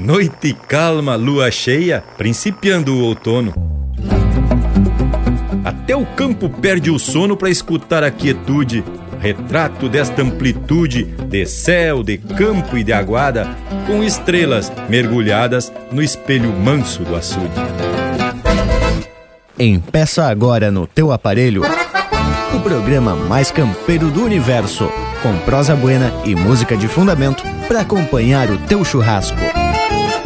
Noite calma, lua cheia, principiando o outono. Até o campo perde o sono para escutar a quietude, retrato desta amplitude de céu, de campo e de aguada, com estrelas mergulhadas no espelho manso do açude. Empeça agora no teu aparelho o programa mais campeiro do universo, com prosa buena e música de fundamento para acompanhar o teu churrasco.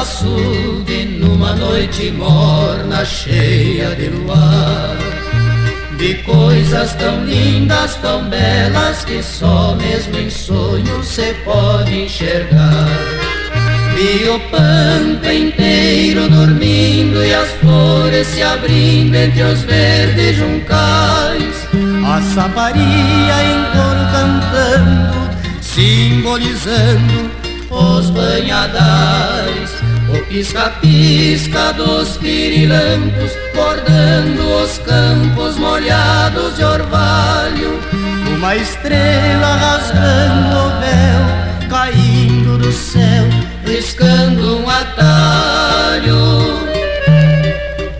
Açude, numa noite morna cheia de luar. De coisas tão lindas, tão belas, que só mesmo em sonho se pode enxergar. Vi o pampa inteiro dormindo e as flores se abrindo entre os verdes juncais. A saparia em coro cantando, simbolizando os banhadais, pisca-pisca dos pirilampos, bordando os campos molhados de orvalho, uma estrela rasgando o véu, caindo do céu, riscando um atalho.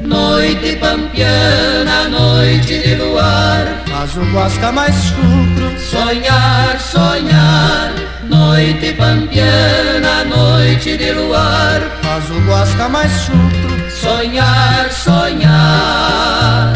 Noite pampiana, noite de luar, faz o guasca mais chucro, sonhar, sonhar. Noite pampiana, noite de luar, faz o guasca mais chucro, sonhar, sonhar.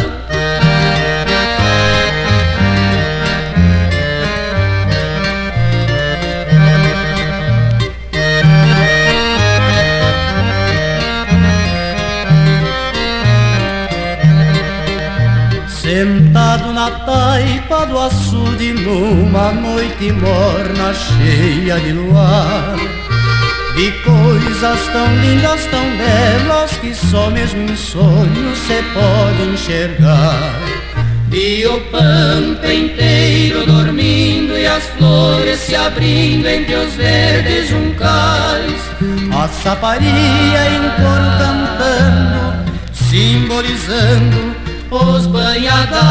Sentado na taipa do açude numa noite morna cheia de luar. Vi coisas tão lindas, tão belas que só mesmo em sonho se pode enxergar. Vi o pampa inteiro dormindo e as flores se abrindo entre os verdes juncais. A saparia em coro cantando, simbolizando os banhadais.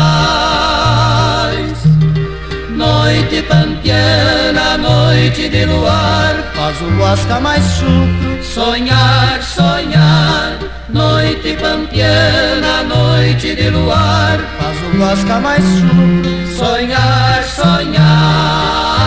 Noite pampiana, noite de luar, faz o guasca mais chucro, sonhar, sonhar. Noite pampiana, noite de luar, faz o guasca mais chucro, sonhar, sonhar.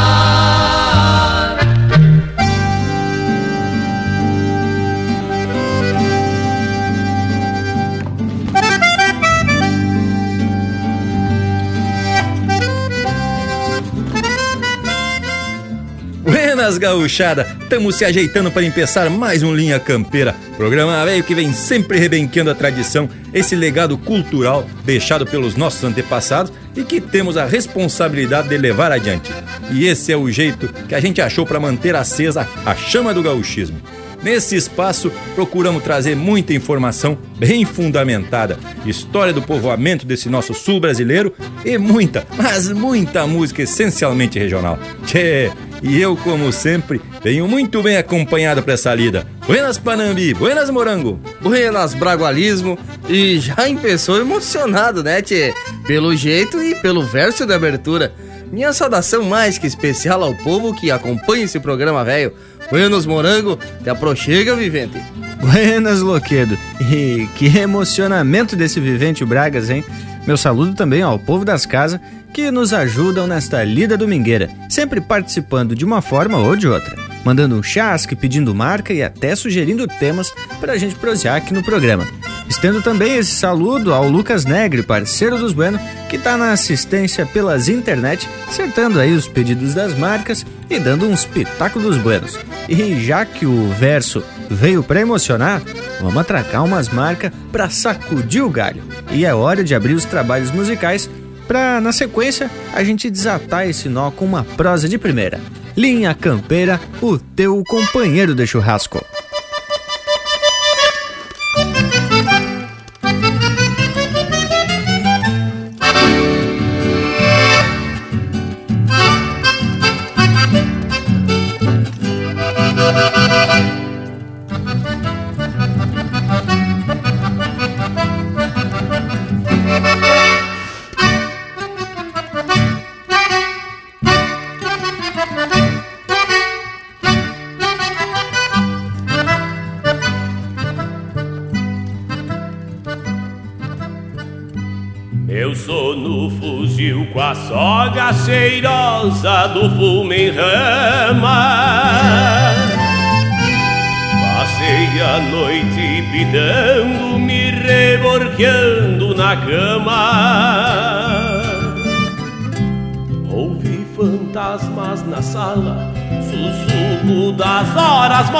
Buenas gauchada, estamos se ajeitando para empeçar mais um Linha Campeira, programa velho que vem sempre rebenqueando a tradição, esse legado cultural deixado pelos nossos antepassados e que temos a responsabilidade de levar adiante. E esse é o jeito que a gente achou para manter acesa a chama do gauchismo. Nesse espaço, procuramos trazer muita informação bem fundamentada, história do povoamento desse nosso sul brasileiro e muita, mas muita música essencialmente regional. Tchê, e eu, como sempre, venho muito bem acompanhado para essa lida. Buenas Panambi, buenas Morango. Buenas Bragualismo e já empeçou emocionado, né, tchê? Pelo jeito e pelo verso de abertura. Minha saudação mais que especial ao povo que acompanha esse programa velho. Buenos Morango, te aproxega, vivente. Buenas, Loquedo. E que emocionamento desse vivente o Bragas, hein? Meu saludo também ao povo das casas que nos ajudam nesta lida domingueira, sempre participando de uma forma ou de outra, mandando um chasque, pedindo marca e até sugerindo temas para a gente prosear aqui no programa. Estendo também esse saludo ao Lucas Negre, parceiro dos Bueno, que está na assistência pelas internet, acertando aí os pedidos das marcas e dando um espetáculo dos Buenos. E já que o verso veio para emocionar, vamos atracar umas marcas para sacudir o galho. E é hora de abrir os trabalhos musicais Pra, na sequência, a gente desatar esse nó com uma prosa de primeira. Linha Campeira, o teu companheiro de churrasco.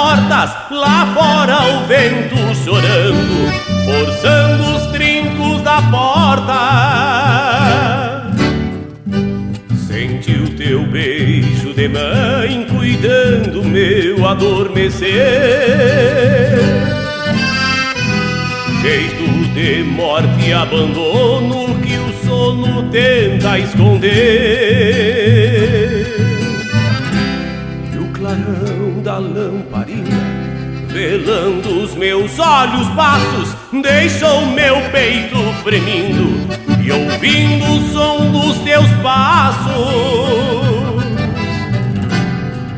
Mortas, lá fora o vento chorando, forçando os trincos da porta teu beijo de mãe cuidando meu adormecer. Jeito de morte e abandono que o sono tenta esconder. Velando os meus olhos baços, deixou meu peito fremindo e ouvindo o som dos teus passos.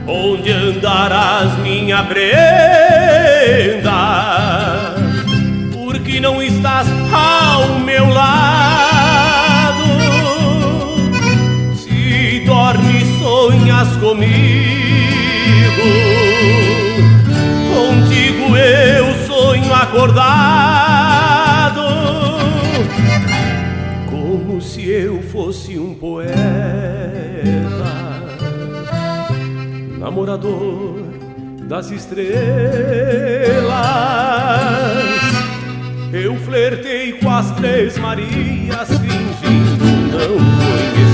Onde andarás, minha prenda? Porque não estás ao meu lado? Se eu fosse um poeta, namorador das estrelas. Eu flertei com as três Marias, fingindo não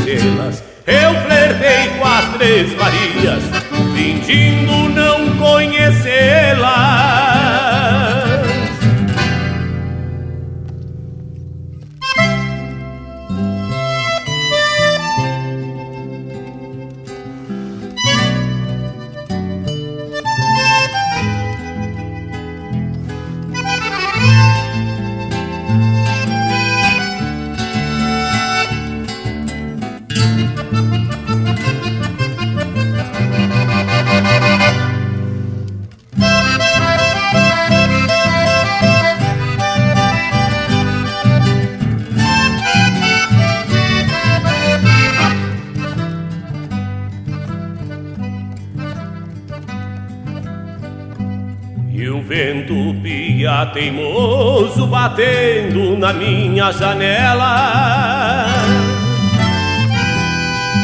conhecê-las. Eu flertei com as três Marias, fingindo não conhecê-las. Teimoso batendo na minha janela.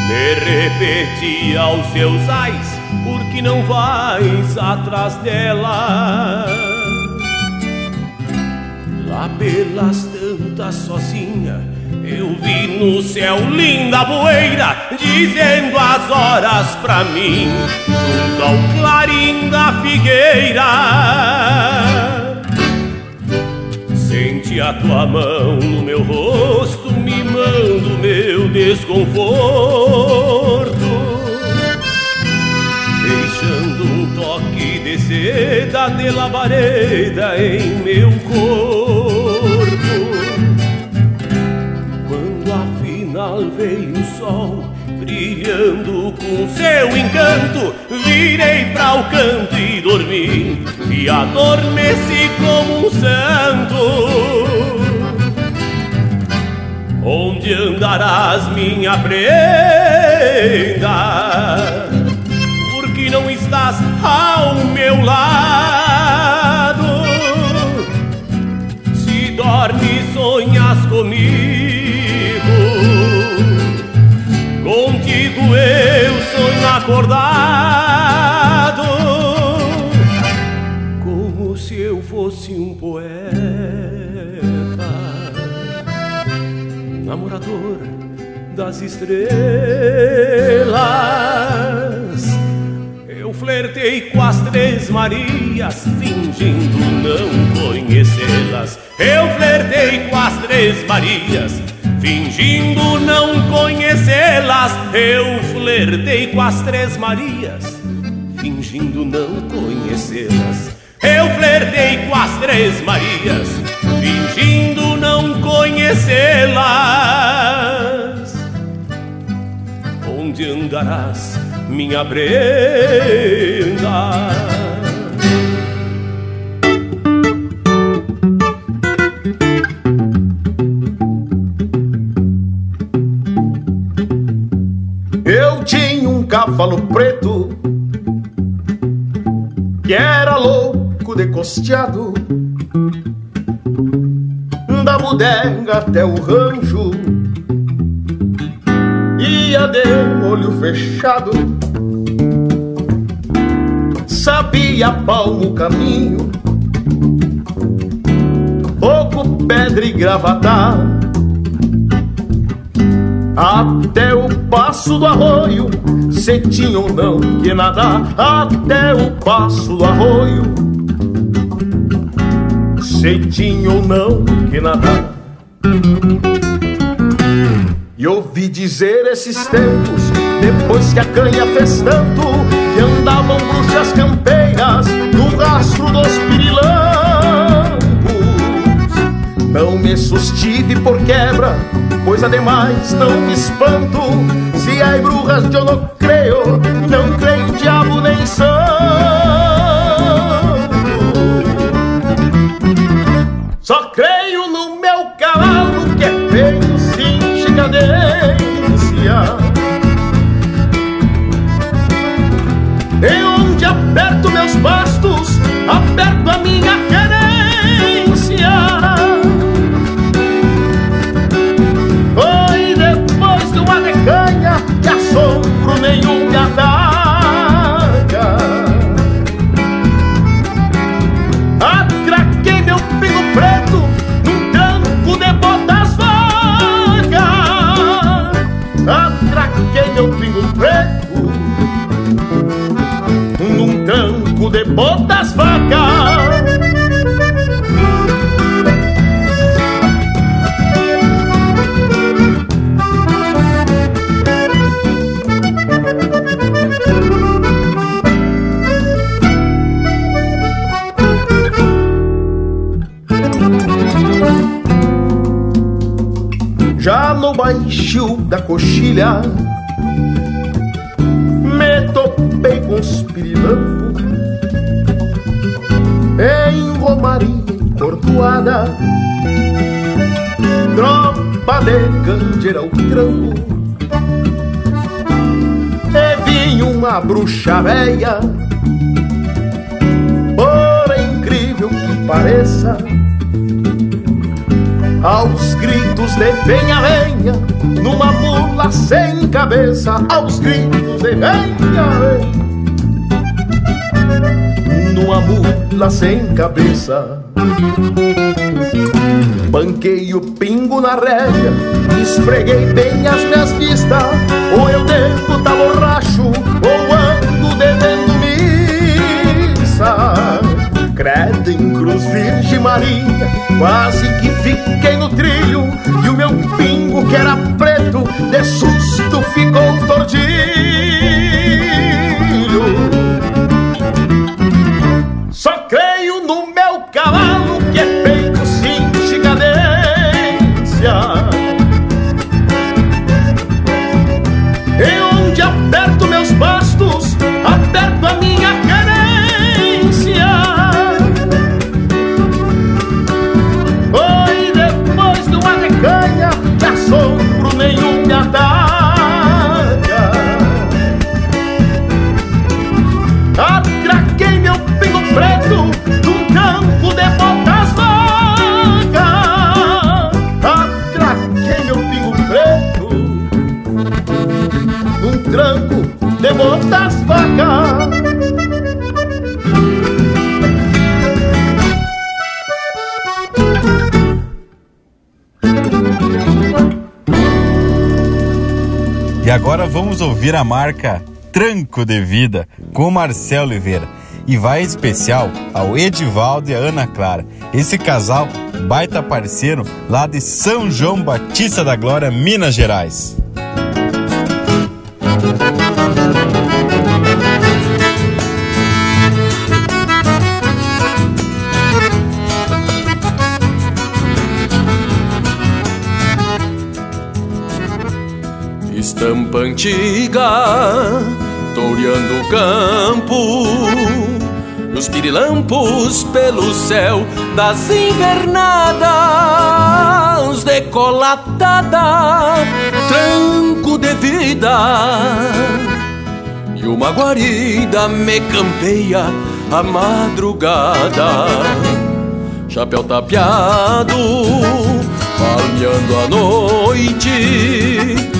Me repeti aos seus ais, porque não vais atrás dela? Lá pelas tantas sozinha, eu vi no céu linda poeira, dizendo as horas pra mim, junto ao clarim da figueira. Sente a tua mão no meu rosto, mimando meu desconforto, deixando um toque de seda de labareda em meu corpo. Quando afinal veio o sol, brilhando com seu encanto, virei para o canto e dormi, e adormeci como um santo. Onde andarás, minha prenda? Porque não estás ao meu lado? Se dormes, sonhas comigo eu sonho acordado Como se eu fosse um poeta Namorador das estrelas. Eu flertei com as três Marias, fingindo não conhecê-las. Eu flertei com as três Marias, fingindo não conhecê-las. Eu flertei com as três Marias, fingindo não conhecê-las. Eu flertei com as três Marias, fingindo não conhecê-las. Onde andarás, minha Brenda? Cavalo preto que era louco de costeado. Da bodega até o rancho ia de olho fechado. Sabia palmo o caminho pouco pedra e gravatar até o passo do arroio, se ou não que nadar, até o passo do arroio, se ou não que nadar. E ouvi dizer esses tempos, depois que a canha fez tanto, que andavam bruxas campeiras no rastro dos pirilampos. Não me sustive por quebra, pois ademais não me espanto. Se há brujas eu não creio, não creio diabo nem santo. Só creio no meu cavalo que é feio sem cadência. E onde aperto meus bastos, aperto a minha baixio da coxilha. Me topei com os pirilampos. Em romaria e cordoada Tropa de candeira ao trampo E vinha uma bruxa véia. Por incrível que pareça aos gritos de venha, venha, numa mula sem cabeça, aos gritos de venha, venha, numa mula sem cabeça. Banquei o pingo na rédea, esfreguei bem as minhas vistas, ou eu devo tá borracho, Virgem Maria, quase que fiquei no trilho E o meu pingo que era preto, de susto ficou tordilho ouvir a marca Tranco de Vida com Marcelo Oliveira. E vai especial ao Edivaldo e a Ana Clara. Esse casal baita parceiro lá de São João Batista da Glória, Minas Gerais. Estampa antiga, toureando o campo Nos pirilampos pelo céu das invernadas Decolatada, tranco de vida. E uma guarida me campeia a madrugada Chapéu tapeado, palmeando a noite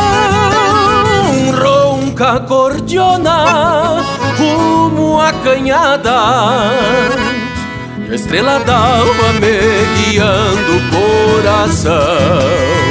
ronca cordiona rumo à canhada. Estrela d'alva me guiando o coração.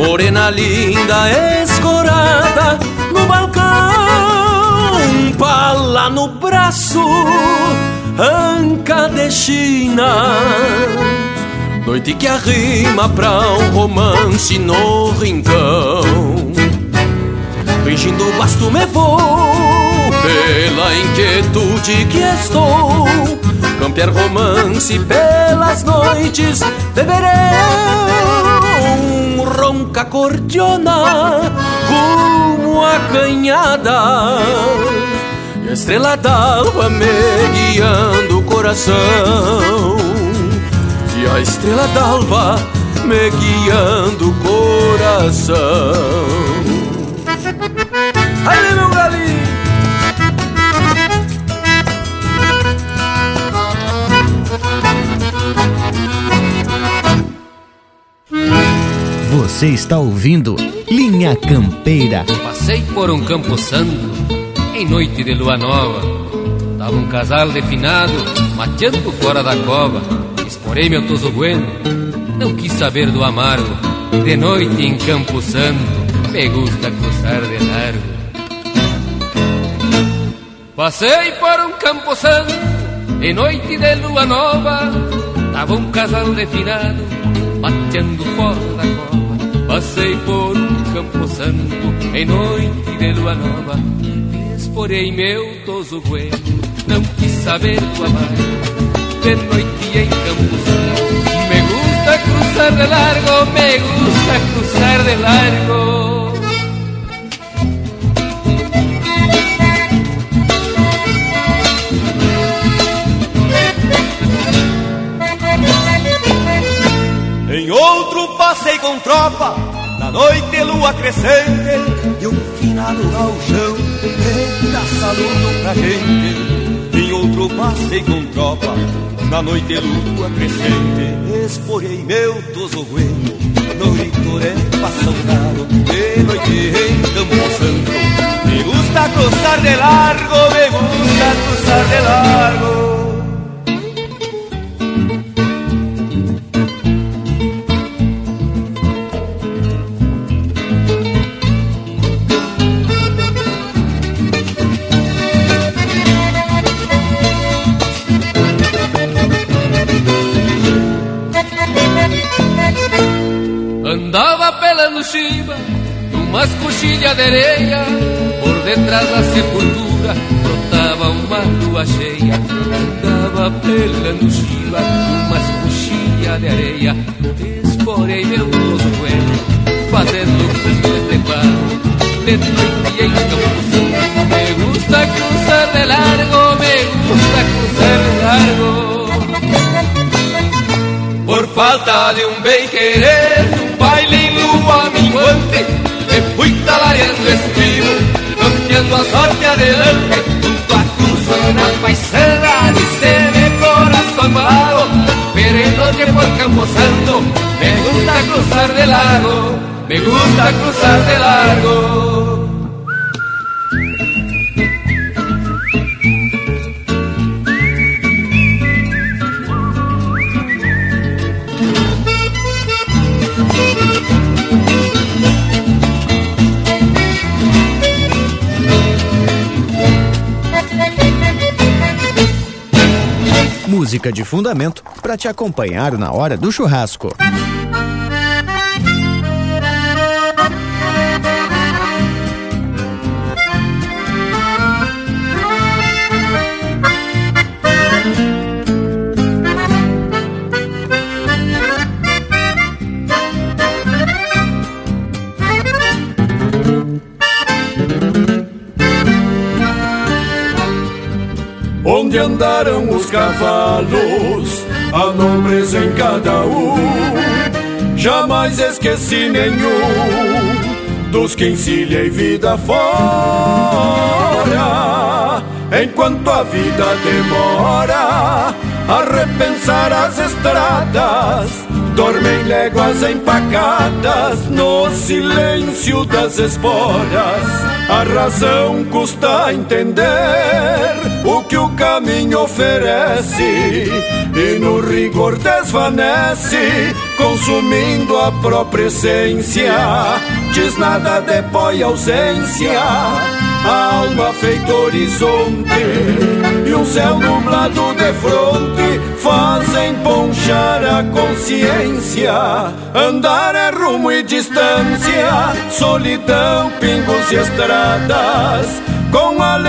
Morena linda, escorada no balcão, pala no braço, anca de China. Noite que arrima pra um romance no rincão. Fingindo basto me vou, pela inquietude que estou. Campear romance pelas noites, beberei ronca cordiona rumo à canhada. E a estrela d'alva me guiando o coração. E a estrela d'alva me guiando o coração. Aí meu galinho Você está ouvindo Linha Campeira. Passei por um campo santo em noite de lua nova. Tava um casal definado mateando fora da cova. Esporei meu toso bueno, não quis saber do amargo. De noite em Campo Santo, me gusta cruzar de largo. Passei por um campo santo em noite de lua nova. Tava um casal definado mateando fora da cova. Passei por um campo santo em noite de lua nova. Esporei meu toso bueno, não quis saber do amar. De noite em campo santo Me gusta cruzar de largo, me gusta cruzar de largo com tropa, na noite lua crescente, e um finado galchão, eita saludo pra gente. Em outro passei com tropa, na noite lua crescente, esporei meu tosogueno, no litoré passangado, de noite em Campo Santo. Me gusta cruzar de largo, me gusta cruzar de largo. Numas coxilhas de areia Por detrás da sepultura Brotava uma lua cheia Tava pelando chiva Numas coxilhas de areia Esporei meu joelho Fazendo cumbres de barro De noite em Campo Me gusta cruzar de largo Me gusta cruzar de largo. Por falta de un bem querer, un baile en lua minguante, fui talareando estribo, cambiando a sorte adelante, junto a cruz una paisana, dice de corazón vago, queriendo que por Campo Santo me gusta cruzar de largo, me gusta cruzar de largo. Música de fundamento para te acompanhar na hora do churrasco. Andaram os cavalos, a nobreza em cada um. Jamais esqueci nenhum dos que encilhei vida fora. Enquanto a vida demora a repensar as estradas, dormem léguas empacadas no silêncio das esporas. A razão custa entender o que o caminho oferece e no rigor desvanece, consumindo a própria essência. Diz nada depõe ausência, a alma feito horizonte e um céu nublado de fronte fazem ponchar a consciência. Andar é rumo e distância, solidão, pingos e estradas, com alegrias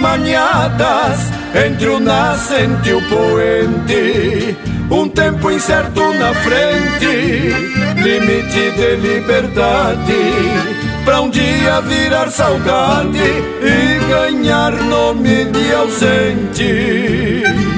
maniadas entre o nascente e o poente. Um tempo incerto na frente, limite de liberdade pra um dia virar saudade e ganhar nome de ausente.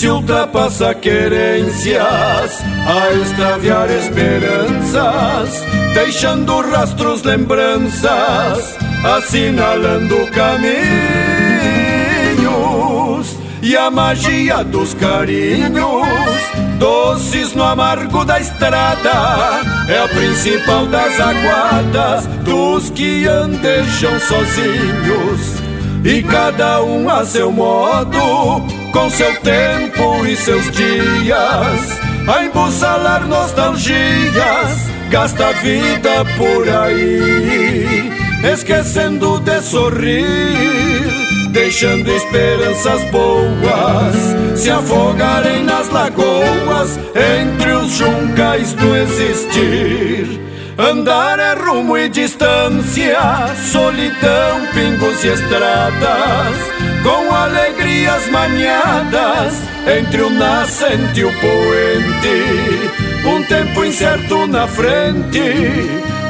Se ultrapassa querências a extraviar esperanças, deixando rastros, lembranças, assinalando caminhos e a magia dos carinhos, doces no amargo da estrada, é a principal das aguadas dos que andejam sozinhos. E cada um a seu modo, com seu tempo e seus dias, a embussalar nostalgias, gasta a vida por aí, esquecendo de sorrir. Deixando esperanças boas se afogarem nas lagoas entre os juncais do existir. Andar é rumo e distância, solidão, pingos e estradas, com alegrias maniadas entre o nascente e o poente. Um tempo incerto na frente,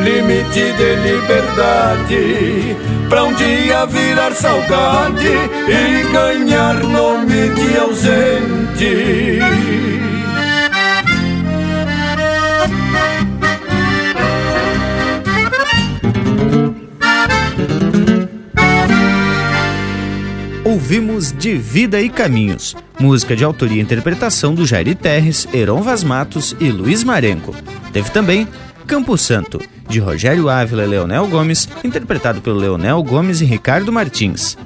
limite de liberdade, pra um dia virar saudade e ganhar nome de ausente. Ouvimos De Vida e Caminhos, música de autoria e interpretação do Jair Terres, Heron Vaz Matos e Luiz Marenco. Teve também Campo Santo, de Rogério Ávila e Leonel Gomes, interpretado pelo Leonel Gomes e Ricardo Martins.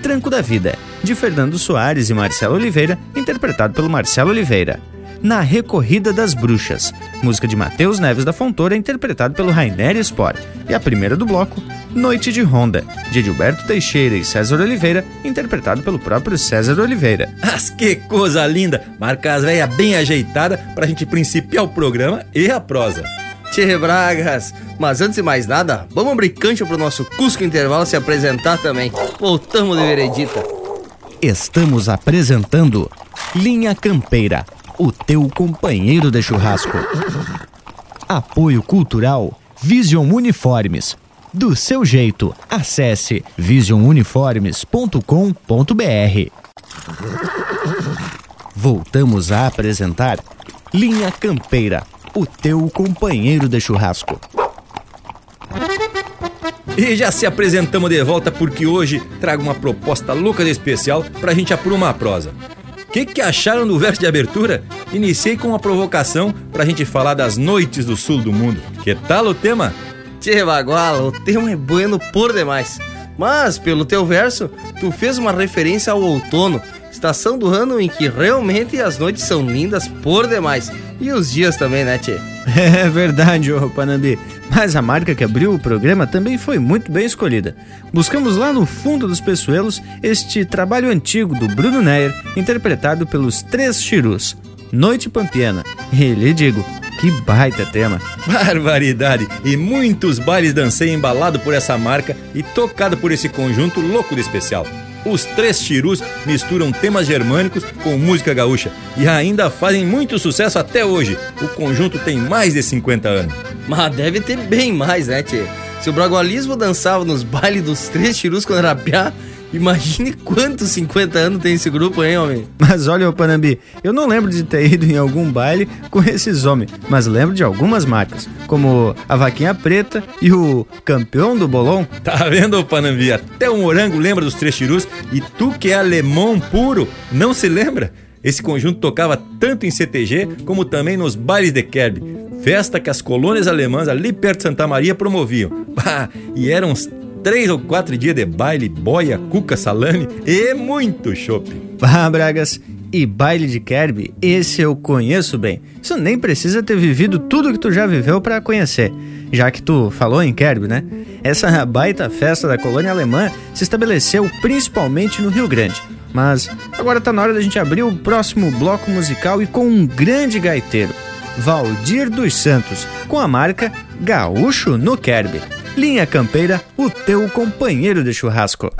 Tranco da Vida, de Fernando Soares e Marcelo Oliveira, interpretado pelo Marcelo Oliveira. Na Recorrida das Bruxas, música de Matheus Neves da Fontoura, interpretado pelo Rainer Sport. E a primeira do bloco, Noite de Ronda, de Gilberto Teixeira e César Oliveira, interpretado pelo próprio César Oliveira. Mas que coisa linda! Marca as velhas bem ajeitada pra gente principiar o programa e a prosa. Tchê Bragas, mas antes de mais nada, vamos abrir cancha pro nosso Cusco Intervalo se apresentar também. Voltamos de veredita. Estamos apresentando Linha Campeira o teu companheiro de churrasco. Apoio Cultural Vision Uniformes. Do seu jeito, acesse visionuniformes.com.br. Voltamos a apresentar Linha Campeira, o teu companheiro de churrasco. E já se apresentamos de volta porque hoje trago uma proposta louca de especial pra gente aprumar a prosa que, que acharam do verso de abertura? Iniciei com uma provocação pra gente falar das noites do sul do mundo. Que tal o tema? Tchê, Baguala, o tema é bueno por demais. Mas, pelo teu verso, tu fez uma referência ao outono, estação do ano em que realmente as noites são lindas por demais. E os dias também, né, Tchê? É verdade, ô Panambi. Mas a marca que abriu o programa também foi muito bem escolhida. Buscamos lá no fundo dos peçoelos este trabalho antigo do Bruno Neyer, interpretado pelos Três Chirus, Noite Pampiana. E lhe digo, que baita tema! Barbaridade! E muitos bailes dancei embalado por essa marca e tocado por esse conjunto louco de especial. Os Três Chirus misturam temas germânicos com música gaúcha e ainda fazem muito sucesso até hoje. O conjunto tem mais de 50 anos. Mas deve ter bem mais, né, tchê? Se o Bragualismo dançava nos bailes dos Três Chirus quando era piá, Imagine quantos 50 anos tem esse grupo, hein, homem? Mas olha, ô Panambi, eu não lembro de ter ido em algum baile com esses homens, mas lembro de algumas marcas, como a Vaquinha Preta e o Campeão do Bolão. Tá vendo, ô Panambi? Até o Morango lembra dos Três Chirus e tu que é alemão puro, não se lembra? Esse conjunto tocava tanto em CTG como também nos bailes de Kerb, festa que as colônias alemãs ali perto de Santa Maria promoviam. Bah, e eram uns três ou quatro dias de baile, boia, cuca, salame e muito shopping. Ah, Bragas, e baile de Kerb, esse eu conheço bem. Isso nem precisa ter vivido tudo que tu já viveu para conhecer. Já que tu falou em Kerb, né? Essa baita festa da colônia alemã se estabeleceu principalmente no Rio Grande. Mas agora tá na hora da gente abrir o próximo bloco musical e com um grande gaiteiro, Valdir dos Santos, com a marca Gaúcho no Kerb. Linha Campeira, o teu companheiro de churrasco.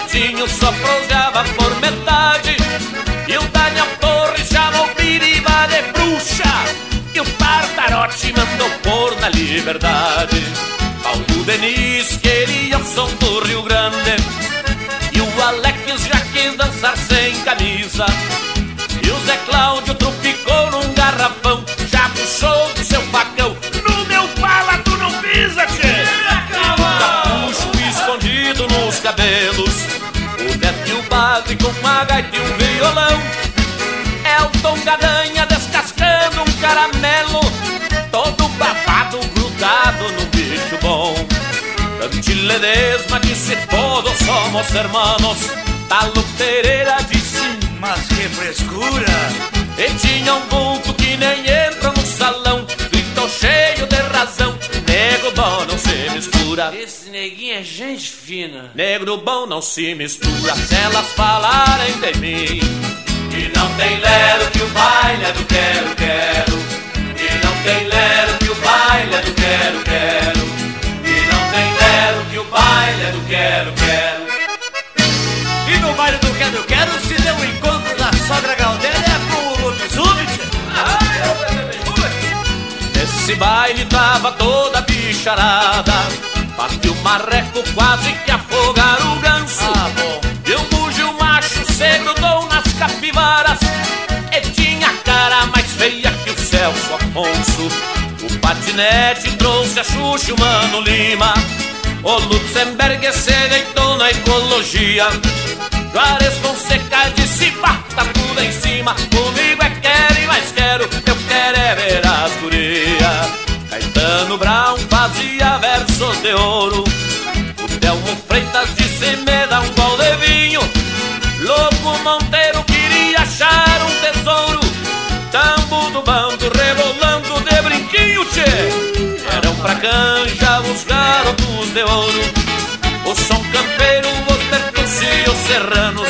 O Borghetinho só prosgava por metade. E o Daniel Torres chamou Piriba de bruxa. E o Tartarote mandou pôr na liberdade. Paulo Denis queria o som do Rio Grande. E o Alex já quis dançar sem camisa gaita e um violão. É o Tom Gadanha descascando um caramelo. Todo babado grudado no bicho bom. Dante Ledesma disse todos somos hermanos. Talo Pereira disse Mas que frescura! E tinha um vulto que nem entra no salão. Gritou cheio de razão Nego se mistura. Esse neguinho é gente fina. Negro bom não se mistura. Se elas falarem de mim E não tem lero que o baile é do quero, quero. E não tem lero que o baile é do quero, quero. E não tem lero que o baile é do quero, quero. E no baile do quero quero se deu o encontro da sogra Galdéria com o lobisomem. Nesse baile tava toda bicharada. Bateu marreco quase que afogar o ganso. Ah, bom. E o macho se grudou nas capivaras. E tinha a cara mais feia que o Celso Afonso. O patinete trouxe a Xuxa o Mano Lima O Lutzenberg se deitou na ecologia. Juarez Fonseca disse bata tudo em cima. Comigo é quero e mais quero Eu quero é ver as gurias. Caetano Brown fazia versos de ouro. O Telmo Freitas disse me dá um gol de vinho. Lobo Monteiro queria achar um tesouro. Tambo do bando rebolando de brinquinho, tchê. Eram pra canja os de ouro O som campeiro, os percussi e os serranos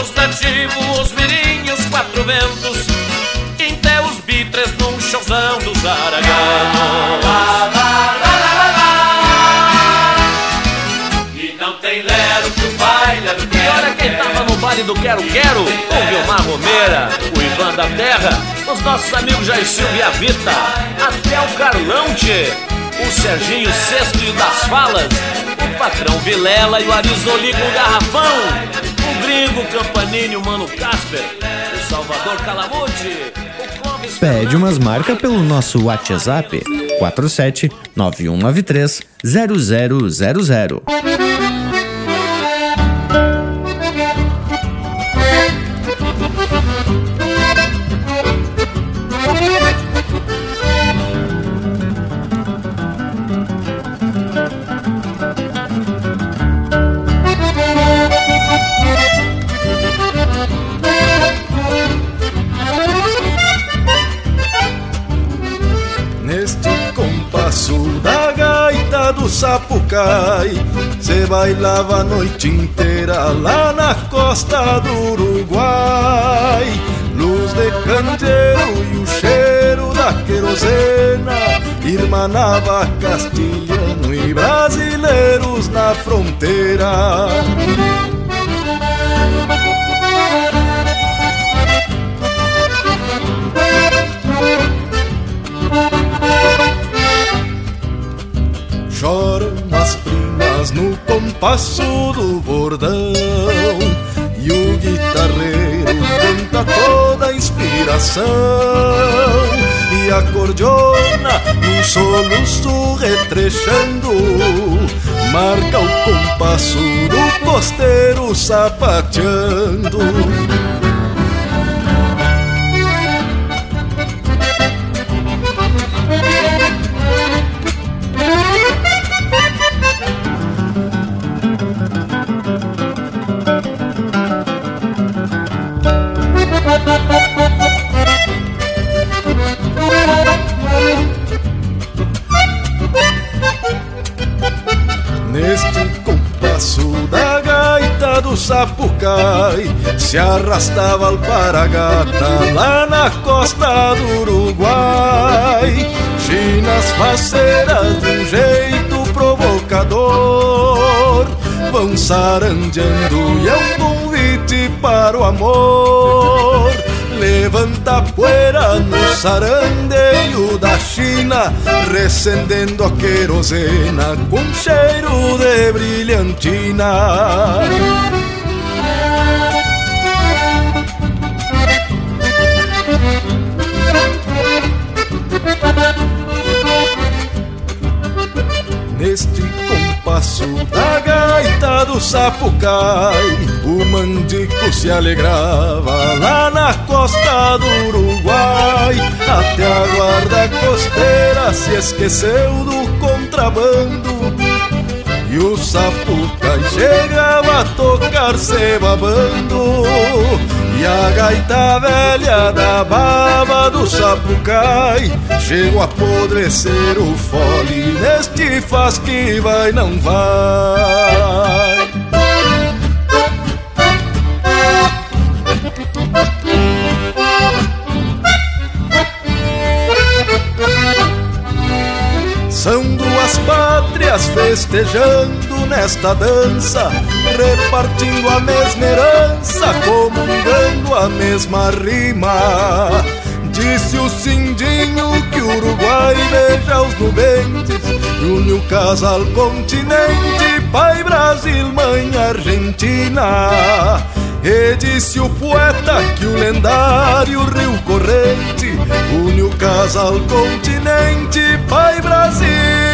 Os nativos, os mirinhos, quatro ventos Até os bitres num showzão dos araganos E não tem lero que o baile é do E olha quem tava no baile do Quero Quero, o Vilmar Romeira, o Ivan da Terra, os nossos amigos Jair e a Vita, até o Carlão, tchê, o Serginho Sexto e o das Falas, o patrão Vilela e o Arizoli com o Garrafão, o Gringo, Campanini, o Mano Casper, o Salvador Calamonte, o Clóvis Pede umas marcas pelo nosso WhatsApp 47 9193 0000. Bailava a noite inteira lá na costa do Uruguai. Luz de candeeiro e o cheiro da querosena Irmanava castilhano e brasileiros na fronteira compasso do bordão E o guitarreiro canta toda a inspiração E a cordiona num soluço retrechando. Marca o compasso do costeiro sapateando. Sapucai Se arrastava alparagata lá na costa do Uruguai. Chinas faceiras de um jeito provocador Vão sarandeando e é um convite para o amor. Levanta poeira no sarandeio da China Recendendo a querosena com cheiro de brilhantina compasso da gaita do sapucai O mandico se alegrava lá na costa do Uruguai. Até a guarda costeira se esqueceu do contrabando. E o sapucai chegava a tocar se babando A gaita velha da baba do sapucai Chegou a apodrecer o fole. Neste faz que vai, não vai. São duas pátrias festejando nesta dança, repartindo a mesma herança, comungando a mesma rima. Disse o Cindinho que o Uruguai beija os nubentes, une o casal continente, pai Brasil, mãe Argentina. E disse o poeta que o lendário Rio Corrente une o casal continente, pai Brasil,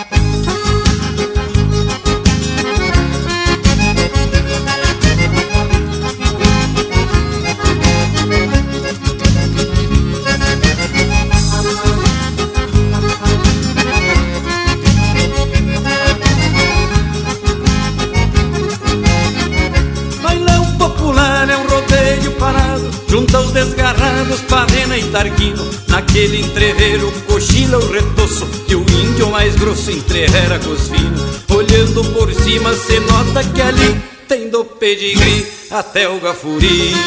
Grosso entrevera com os finos Olhando por cima cê nota que ali Tem do pedigree até o gafurino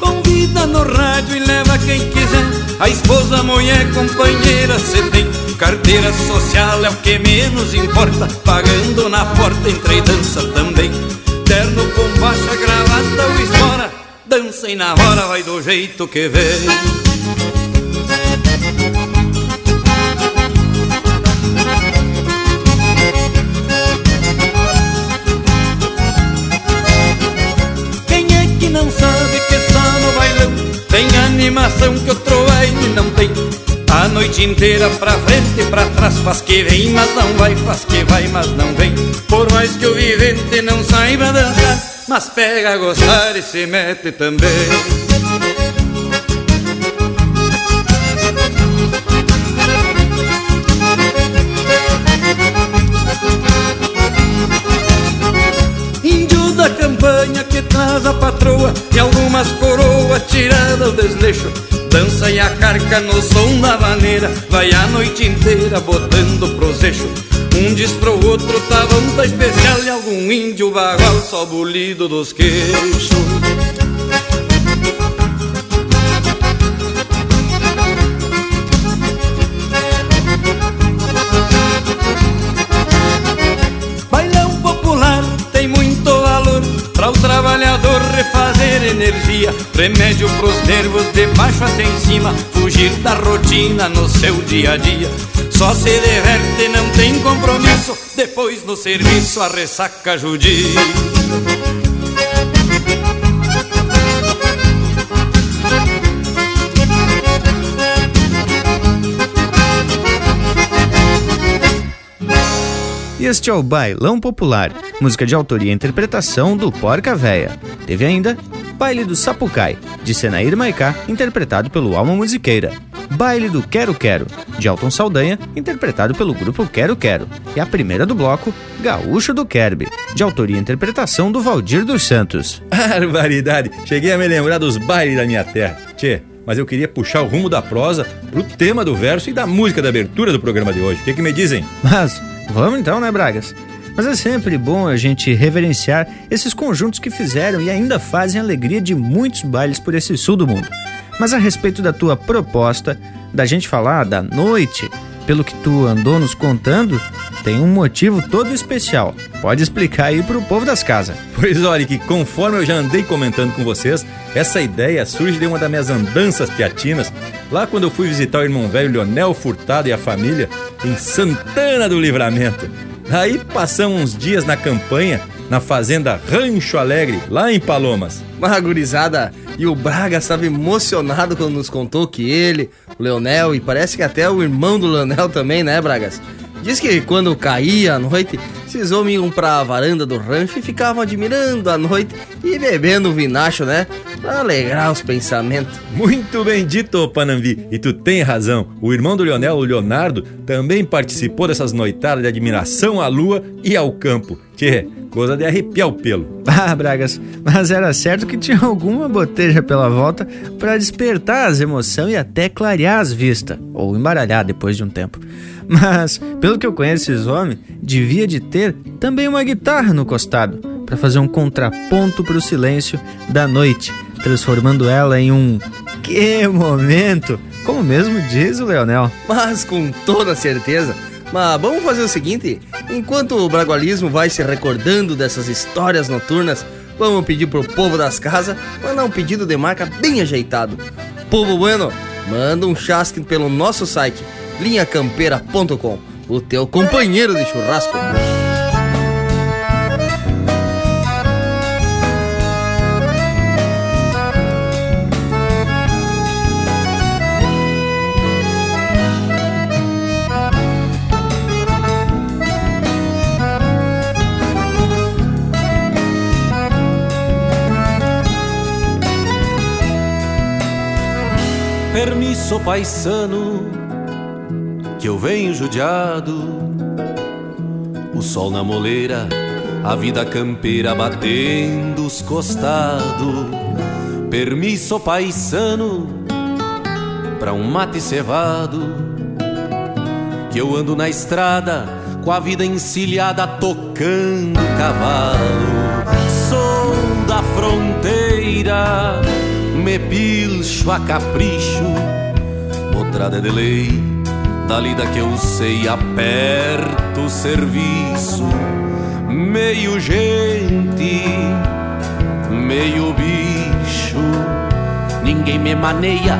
Convida no rádio e leva quem quiser. A esposa, a mulher, companheira cê tem. Carteira social é o que menos importa. Pagando na porta, entre dança também Terno com baixa gravata ou espora Dança e na hora vai do jeito que vem Quem é que não sabe que só no bailão Tem animação que outro baile não tem A noite inteira pra frente e pra trás Faz que vem, mas não vai Faz que vai, mas não vem. Por mais que o vivente não saiba dançar Mas pega a gostar e se mete também. Índio da campanha que traz a patroa E algumas coroas tiradas ao desleixo Dança e a carca no som da maneira. Vai a noite inteira botando pros eixos Um diz pro outro, tá tá especial. E algum índio bagual só bolido dos queixos. Trabalhador refazer energia, remédio pros nervos de baixo até em cima, fugir da rotina no seu dia a dia. Só se diverte, não tem compromisso, depois no serviço a ressaca judia. Este é o Bailão Popular, música de autoria e interpretação do Porca Véia. Teve ainda Baile do Sapucai, de Senair Maicá, interpretado pelo Alma Musiqueira. Baile do Quero Quero, de Alton Saldanha, interpretado pelo grupo Quero Quero. E a primeira do bloco, Gaúcho do Kerbe, de autoria e interpretação do Valdir dos Santos. Barbaridade! Cheguei a me lembrar dos bailes da minha terra. Tchê, mas eu queria puxar o rumo da prosa pro tema do verso e da música da abertura do programa de hoje. O que, que me dizem? Mas Vamos então, né, Bragas? Mas é sempre bom a gente reverenciar esses conjuntos que fizeram e ainda fazem a alegria de muitos bailes por esse sul do mundo. Mas a respeito da tua proposta, da gente falar da noite, pelo que tu andou nos contando, tem um motivo todo especial. Pode explicar aí pro povo das casas. Pois olha, que conforme eu já andei comentando com vocês, essa ideia surge de uma das minhas andanças teatinas, lá quando eu fui visitar o irmão velho Leonel Furtado e a família em Santana do Livramento. Aí passamos uns dias na campanha, na fazenda Rancho Alegre, lá em Palomas. Margurizada, e o Braga estava emocionado quando nos contou que ele, o Leonel e parece que até o irmão do Leonel também, né, Bragas? Diz que quando caía a noite, esses homens iam pra varanda do rancho e ficavam admirando a noite e bebendo vinacho, né? Pra alegrar os pensamentos. Muito bem dito, Panambi. E tu tem razão. O irmão do Leonel, o Leonardo, também participou dessas noitadas de admiração à lua e ao campo. Tchê, coisa de arrepiar o pelo. Ah, Bragas, mas era certo que tinha alguma boteja pela volta para despertar as emoções e até clarear as vistas, ou embaralhar depois de um tempo. Mas, pelo que eu conheço esses homens, devia de ter também uma guitarra no costado, para fazer um contraponto para o silêncio da noite, transformando ela em um que momento, como mesmo diz o Leonel. Mas com toda certeza. Mas vamos fazer o seguinte, enquanto o bragualismo vai se recordando dessas histórias noturnas, vamos pedir pro povo das casas mandar um pedido de marca bem ajeitado. Povo bueno, manda um chasque pelo nosso site linhacampeira.com, o teu companheiro de churrasco. Permisso paisano que eu venho judiado. O sol na moleira, a vida campeira batendo os costados. Permisso paisano pra um mate cevado. Que eu ando na estrada com a vida encilhada tocando cavalo. Sou da fronteira, me pilcho a capricho, potrada de lei da lida que eu sei aperto o serviço, meio gente, meio bicho. Ninguém me maneia,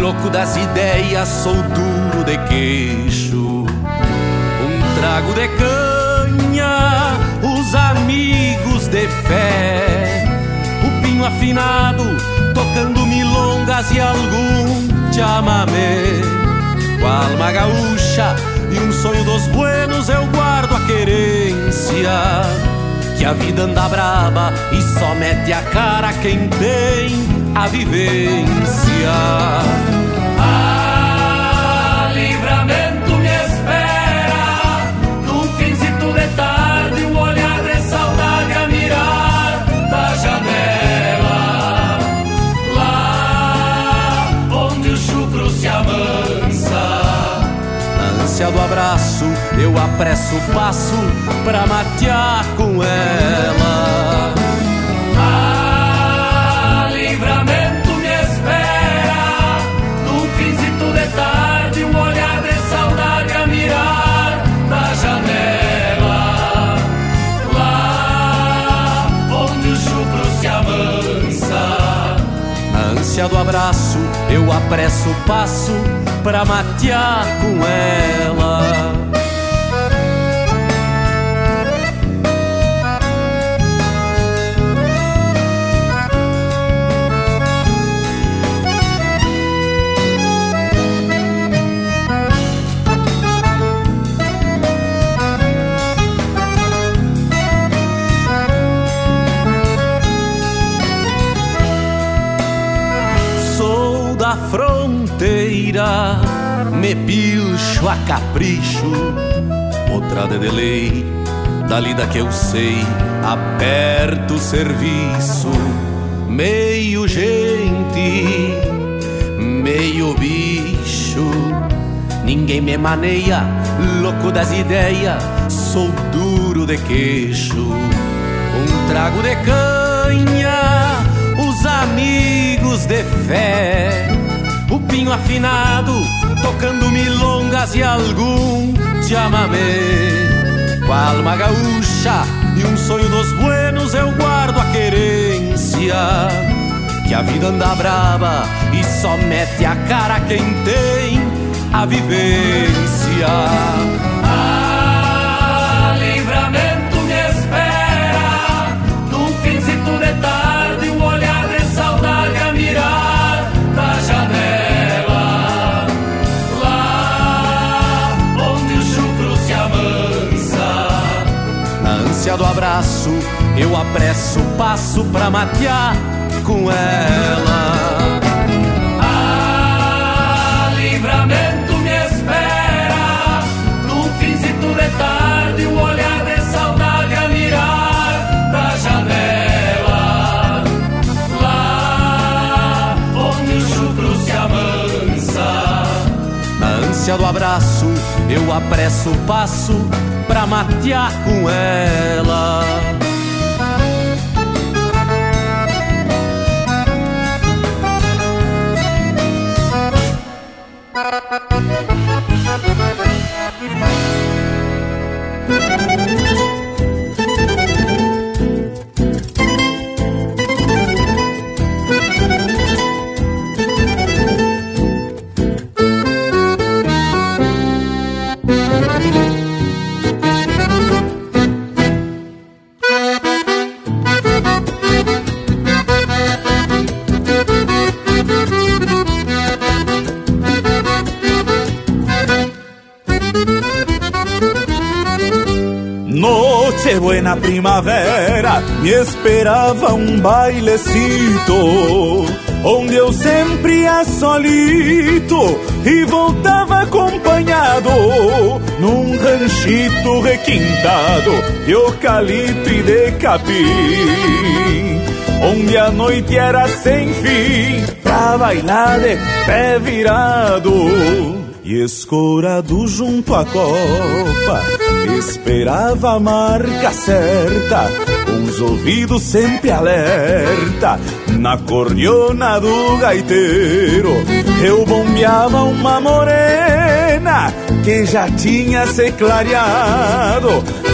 louco das ideias, sou duro de queixo. Um trago de canha, os amigos de fé, o pinho afinado, tocando milongas e algum chamamé com alma gaúcha e um sonho dos buenos eu guardo a querência. Que a vida anda braba e só mete a cara quem tem a vivência. distância do abraço, eu apresso o passo pra matear com ela. Ah, livramento me espera, no finzito de tarde, um olhar de saudade a mirar da janela. Lá onde o chupro se avança. Na ânsia do abraço, eu apresso o passo pra matear com ela. Me pilcho a capricho, outra de lei, da lida que eu sei, aperto o serviço, meio gente, meio bicho, ninguém me maneia, louco das ideias, sou duro de queixo, um trago de canha, os amigos de fé o pinho afinado, tocando milongas e algum chamamé. Com a alma gaúcha e um sonho dos buenos, eu guardo a querência. Que a vida anda brava e só mete a cara quem tem a vivência. Do abraço, eu apresso o passo pra matear com ela. Ah, livramento me espera, no finzito de tarde, um olhar de saudade a mirar da janela. Lá onde o chucro se amansa. Na ânsia do abraço, eu apresso o passo pra matear com ela. Primavera me esperava um bailecito, onde eu sempre ia solito e voltava acompanhado num ranchito requintado de eucalipto e de capim, onde a noite era sem fim pra bailar de pé virado e escorado junto à copa, esperava a marca certa, com os ouvidos sempre alerta, na cordiona do gaiteiro, eu bombeava uma morena que já tinha se clareado,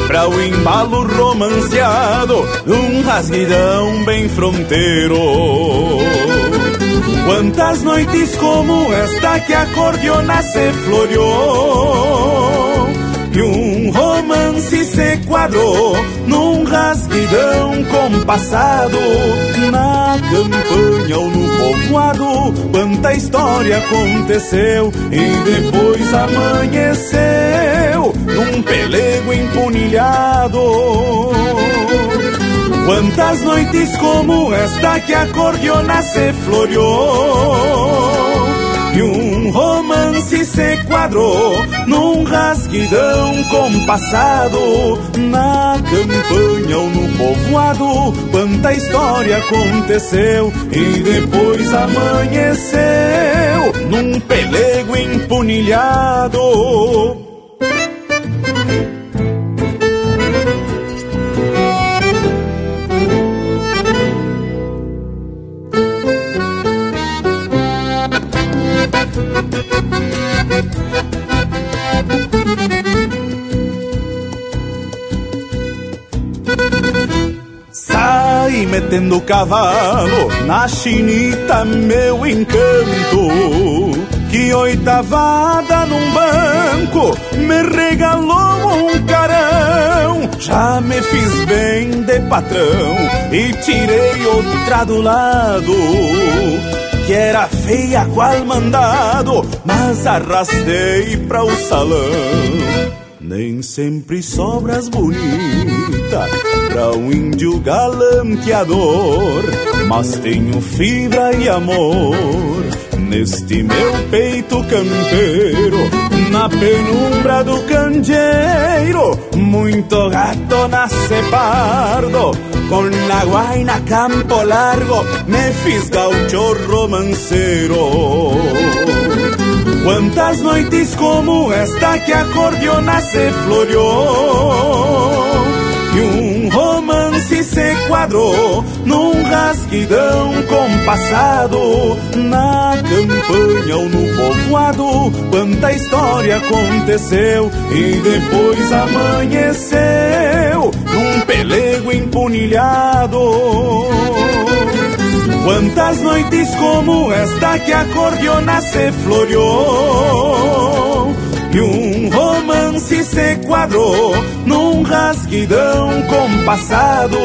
pra o embalo romanceado, um rasguidão bem fronteiro. Quantas noites como esta que a cordiona se floreou E um romance se quadrou num rasguidão compassado Na campanha ou no povoado Quanta história aconteceu e depois amanheceu Num pelego empunilhado Quantas noites como esta que a cordiona se floreou? E um romance se quadrou num rasguidão compassado. Na campanha ou no povoado Quanta história aconteceu. E depois amanheceu Num pelego empunilhado Sai metendo cavalo na chinita, meu encanto. Que oitavada num banco me regalou um carão. Já me fiz bem de patrão e tirei outra do lado que era feia qual mandado, mas arrastei pra o salão. Nem sempre sobras bonita pra um índio galanteador, mas tenho fibra e amor neste meu peito campeiro, na penumbra do candeeiro, muito gato nasce pardo, com la guaina campo largo, me fiz gaucho romanceiro. Quantas noites como esta que acordeona se floreou E um romance se quadrou num rasguidão compassado Na campanha ou no povoado Quanta história aconteceu e depois amanheceu pelego empunilhado. Quantas noites como esta que a acordeona se floreou E um romance se quadrou num rasguidão compassado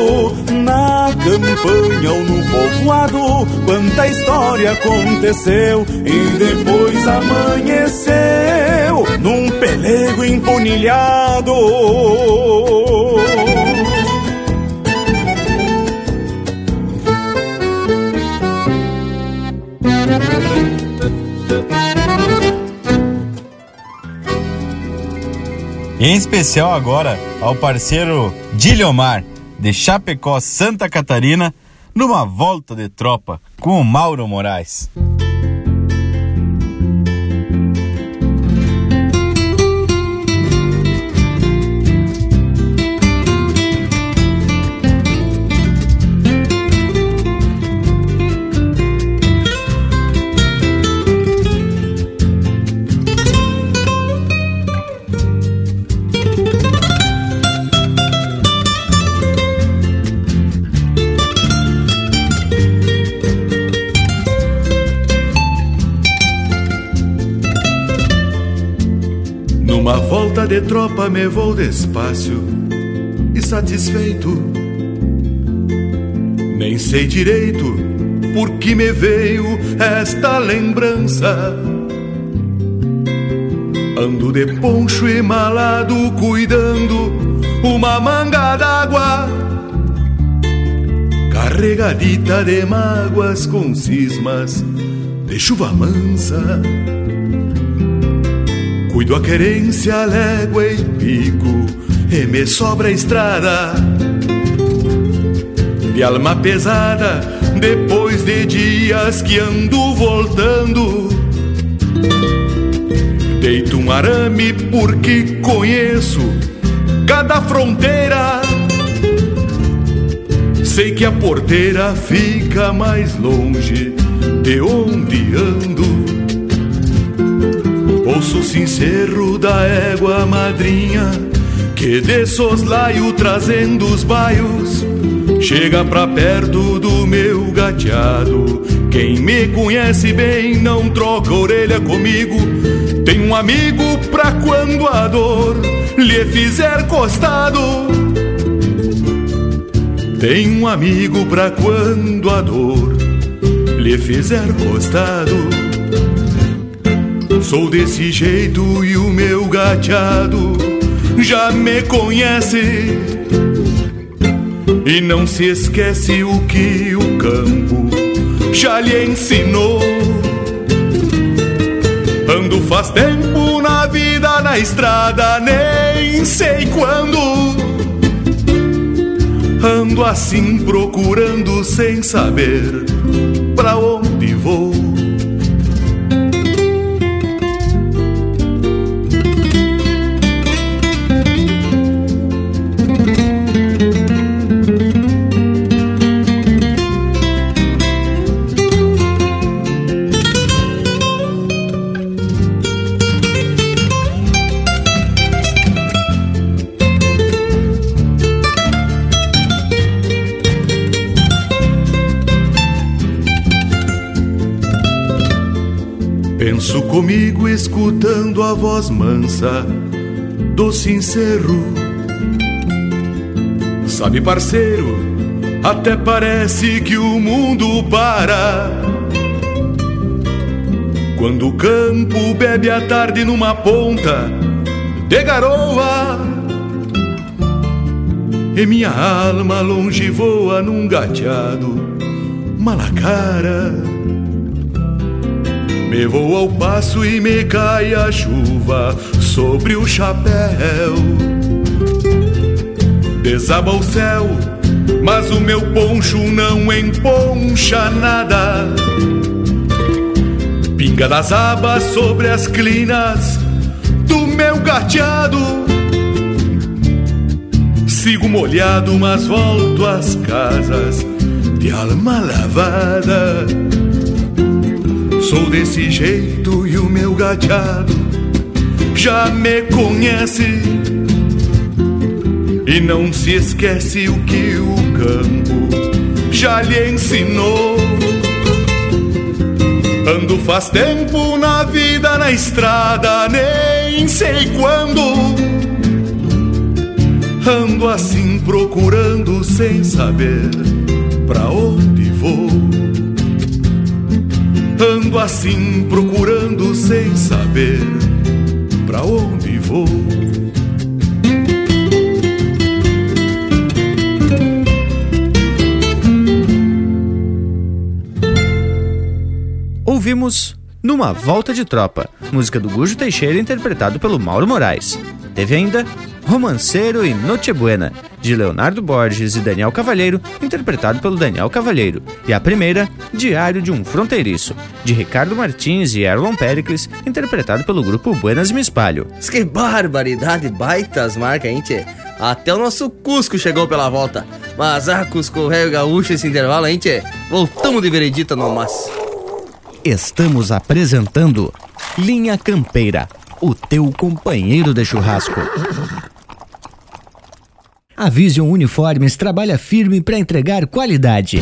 Na campanha ou no povoado Quanta história aconteceu e depois amanheceu Num pelego empunilhado Em especial agora ao parceiro Diliomar, de Chapecó, Santa Catarina, numa volta de tropa com o Mauro Moraes. De tropa me vou despacio e satisfeito. Nem sei direito por que me veio esta lembrança. Ando de poncho e malado cuidando uma manga d'água carregadita de mágoas com cismas de chuva mansa. Cuido a querência, légua e pico, e me sobra a estrada. De alma pesada, depois de dias que ando voltando. Deito um arame porque conheço cada fronteira. Sei que a porteira fica mais longe de onde ando. Ouço sincero da égua madrinha Que de soslaio trazendo os baios Chega pra perto do meu gateado. Quem me conhece bem não troca orelha comigo. Tem um amigo pra quando a dor lhe fizer costado. Tem um amigo pra quando a dor lhe fizer costado Sou desse jeito e o meu gateado já me conhece e não se esquece o que o campo já lhe ensinou. Ando faz tempo na vida, na estrada, nem sei quando. Ando assim procurando sem saber pra onde vou. Comigo escutando a voz mansa do sincero. Sabe, parceiro, até parece que o mundo para. Quando o campo bebe a tarde numa ponta de garoa. E minha alma longe voa num gateado malacara. Me vou ao passo e me cai a chuva sobre o chapéu. Desaba o céu, mas o meu poncho não emponcha nada. Pinga das abas sobre as clinas do meu gateado. Sigo molhado, mas volto às casas de alma lavada. Sou desse jeito e o meu gateado já me conhece e não se esquece o que o campo já lhe ensinou. Ando faz tempo na vida na estrada, nem sei quando. Ando assim procurando sem saber pra onde. Ando assim procurando sem saber pra onde vou. Ouvimos Numa Volta de Tropa, música do Gujo Teixeira interpretado pelo Mauro Moraes. Teve ainda Romanceiro e Noche Buena, de Leonardo Borges e Daniel Cavalheiro, interpretado pelo Daniel Cavalheiro. E a primeira, Diário de um Fronteiriço, de Ricardo Martins e Erlon Pericles, interpretado pelo grupo Buenas Me Espalho. Que barbaridade, baitas marcas, hein, tchê? Até o nosso Cusco chegou pela volta. Mas ah, Cusco, Rei Gaúcho, esse intervalo, hein, tchê? Voltamos de veredita no mas. Estamos apresentando Linha Campeira, o teu companheiro de churrasco. A Vision Uniformes trabalha firme para entregar qualidade.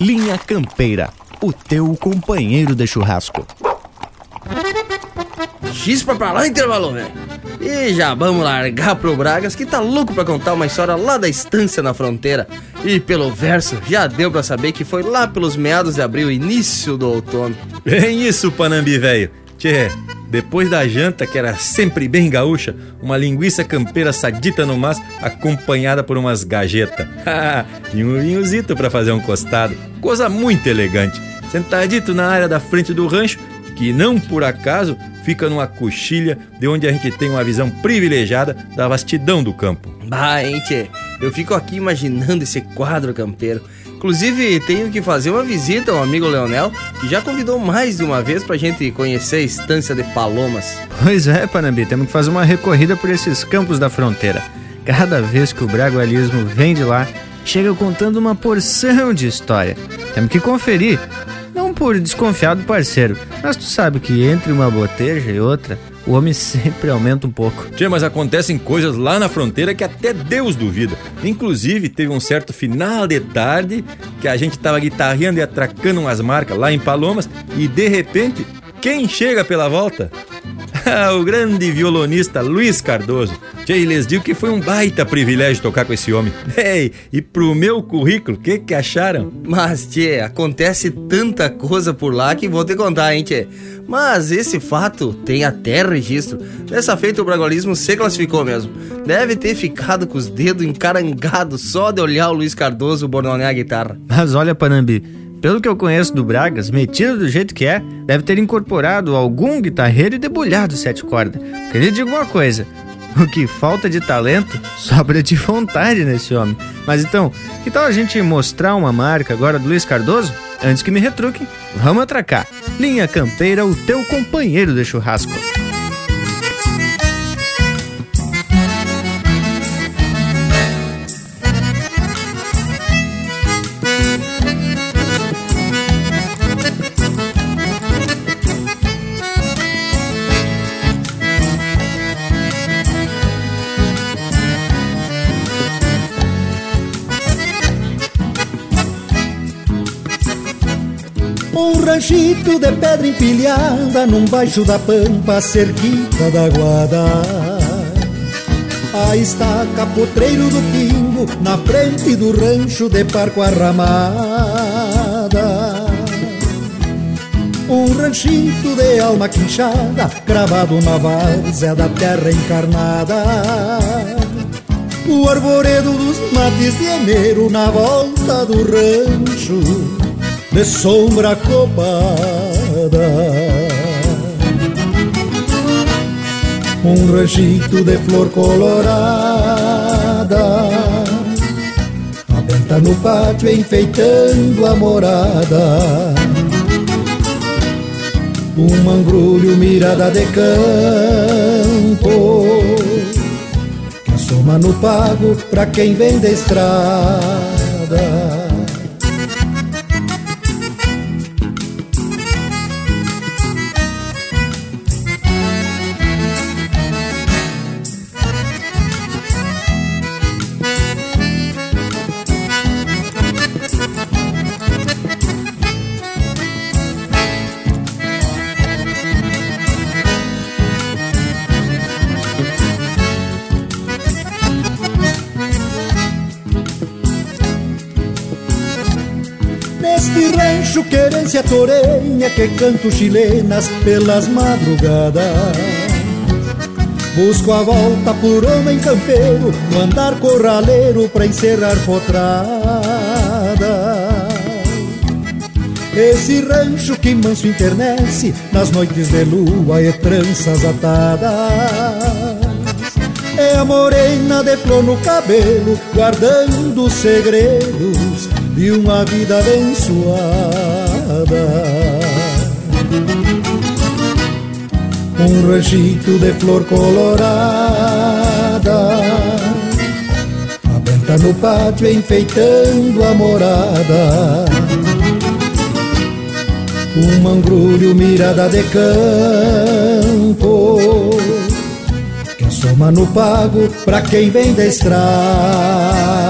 Linha Campeira, o teu companheiro de churrasco. Chispa pra lá, intervalo, velho. E já vamos largar pro Bragas, que tá louco pra contar uma história lá da estância na fronteira. E pelo verso, já deu pra saber que foi lá pelos meados de abril, início do outono. É isso, Panambi, velho. Tchê, depois da janta, que era sempre bem gaúcha, uma linguiça campeira sadita no mas, acompanhada por umas gajetas. e um vinhozito para fazer um costado. Coisa muito elegante. Sentadito na área da frente do rancho, que não por acaso fica numa coxilha de onde a gente tem uma visão privilegiada da vastidão do campo. Bah, hein, tchê? Eu fico aqui imaginando esse quadro campeiro. Inclusive, tenho que fazer uma visita ao amigo Leonel, que já convidou mais de uma vez pra gente conhecer a estância de Palomas. Pois é, Panambi, temos que fazer uma recorrida por esses campos da fronteira. Cada vez que o bragualismo vem de lá, chega contando uma porção de história. Temos que conferir. Não por desconfiar do parceiro, mas tu sabe que entre uma boteja e outra, o homem sempre aumenta um pouco. Tchê, mas acontecem coisas lá na fronteira que até Deus duvida. Inclusive, teve um certo final de tarde que a gente tava guitarreando e atracando umas marcas lá em Palomas e de repente, quem chega pela volta? o grande violonista Luiz Cardoso. Tchê, lhes digo que foi um baita privilégio tocar com esse homem. Ei, e pro meu currículo, o que que acharam? Mas, tchê, acontece tanta coisa por lá que vou te contar, hein, tchê. Mas esse fato tem até registro. Dessa feita o bragualismo se classificou mesmo. Deve ter ficado com os dedos encarangados só de olhar o Luiz Cardoso bordonear a guitarra. Mas olha, Panambi, pelo que eu conheço do Bragas, metido do jeito que é, deve ter incorporado algum guitarreiro e debulhado sete cordas. Queria dizer uma coisa, o que falta de talento sobra de vontade nesse homem. Mas então, que tal a gente mostrar uma marca agora do Luiz Cardoso? antes que me retruquem, vamos atracar. Linha Campeira, o teu companheiro de churrasco. Ranchito de pedra empilhada num baixo da pampa cerquita da guada. A estaca potreiro do pingo na frente do rancho de parco arramada. Um ranchito de alma quinchada cravado na várzea da terra encarnada. O arvoredo dos mates de enero na volta do rancho de sombra copada. Um ranchito de flor colorada, aberta no pátio enfeitando a morada. Um mangrulho mirada de campo, que soma no pago pra quem vem da estrada. Querência torenha que canto chilenas pelas madrugadas. Busco a volta por homem campeiro, no andar corraleiro pra encerrar potrada. Esse rancho que manso internece nas noites de lua e tranças atadas. É a morena de flor no cabelo, guardando os segredos de uma vida abençoada. Um ranchito de flor colorada, aberta no pátio enfeitando a morada. Um mangrulho mirada de campo, que soma no pago pra quem vem da estrada.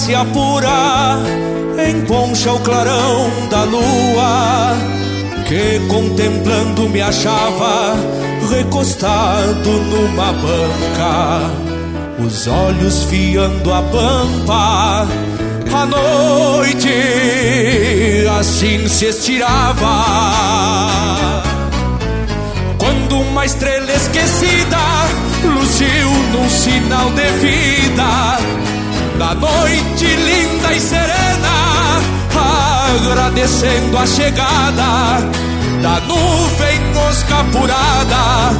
se apura, emponcha o clarão da lua, que contemplando me achava recostado numa banca, os olhos fiando a pampa. A noite assim se estirava. Quando uma estrela esquecida luziu num sinal de vida da noite linda e serena, agradecendo a chegada da nuvem oscapurada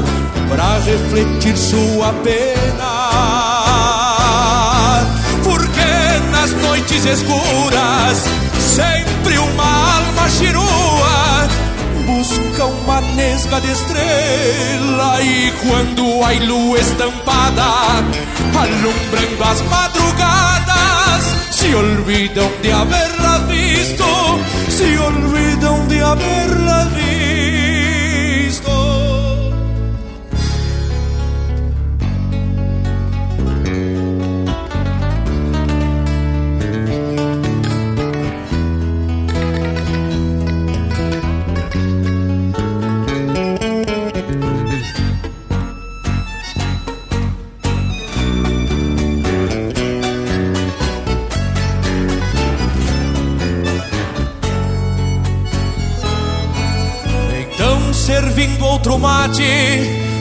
para refletir sua pena. Porque nas noites escuras, sempre uma alma chirua busca uma nesga de estrela e quando a lua estampada alumbrando as madrugadas se olvidam de haberla visto, se olvidam de haberla visto. Mate,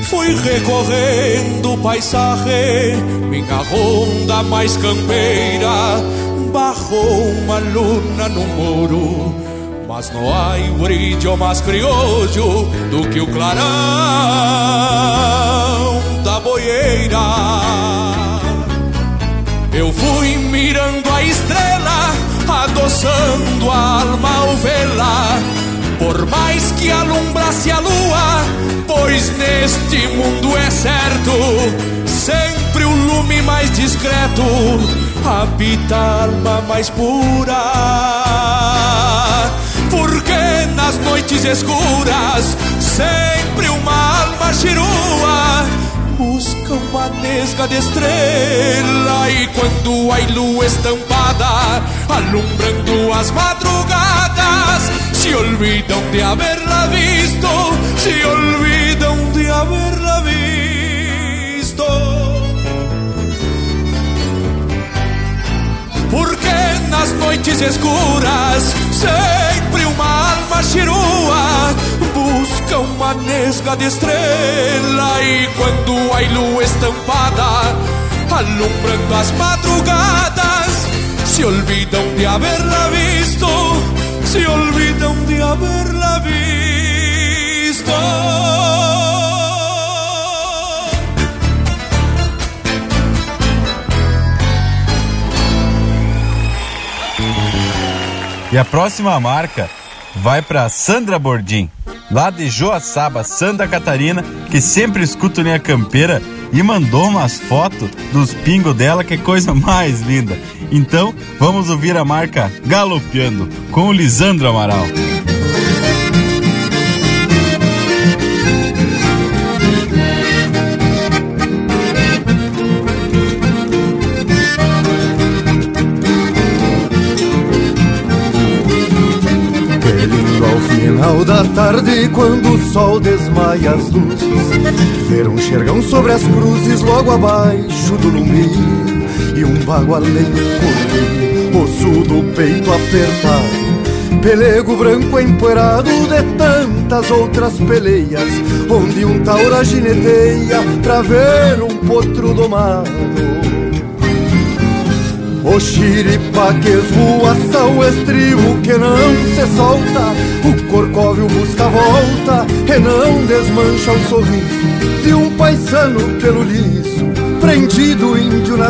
fui recorrendo o paisaje. Minha ronda mais campeira barrou uma luna no muro. Mas não há brilho mais criollo do que o clarão da boieira. Eu fui mirando a estrela, adoçando a alma ao vela por mais que alumbrasse a lua, pois neste mundo é certo, sempre o lume mais discreto habita a alma mais pura. Porque nas noites escuras, sempre uma alma chirua busca uma nesga de estrela e quando a lua estampada alumbrando as madrugadas se olvidam de haberla visto, se olvidam haberla visto. Porque nas noites escuras sempre uma alma chirua busca uma nesga de estrela e quando a lua estampada alumbrando as madrugadas se olvidam de haberla visto se olvidam de haberla visto. E a próxima marca vai para Sandra Bordim, lá de Joaçaba, Santa Catarina, que sempre escuta Linha Campeira e mandou umas fotos dos pingos dela, que coisa mais linda. Então, vamos ouvir a marca Galopeando com o Lisandro Amaral. Final da tarde, quando o sol desmaia as luzes, ver um xergão sobre as cruzes logo abaixo do lume e um bagualeiro correr, osso do peito apertado, pelego branco empoeirado de tantas outras peleias, onde um taura gineteia pra ver um potro domado. O xiripa que esvoaça o estribo que não se solta. O corcóvio busca a volta e não desmancha o sorriso De um paisano pelo liso, prendido índio na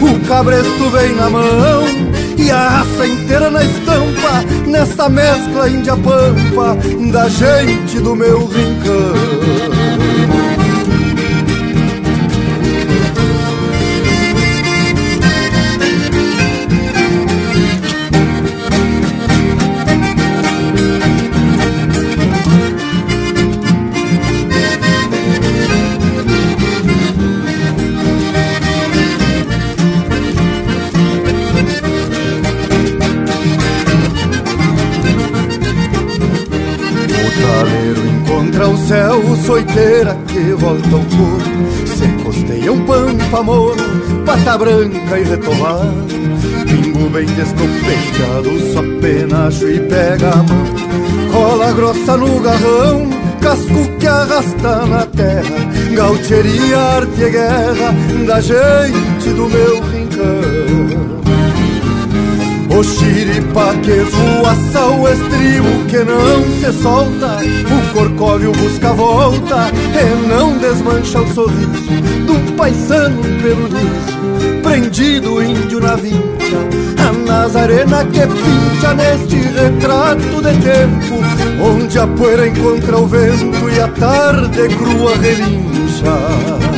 O cabresto vem na mão e a raça inteira na estampa Nesta mescla índia-pampa da gente do meu rincão que volta ao corpo. Se costeia um pampa moro, pata branca e retomado Pingo bem descompechado, só penacho e pega a mão. Cola grossa no garrão, casco que arrasta na terra, gaucheria, arte e guerra da gente do meu rincão. O xiripa que esvoaça o estribo que não se solta. O corcóvio busca volta e não desmancha o sorriso Do paisano pelo liso, prendido índio na vincha A Nazarena que pincha neste retrato de tempo Onde a poeira encontra o vento e a tarde crua relincha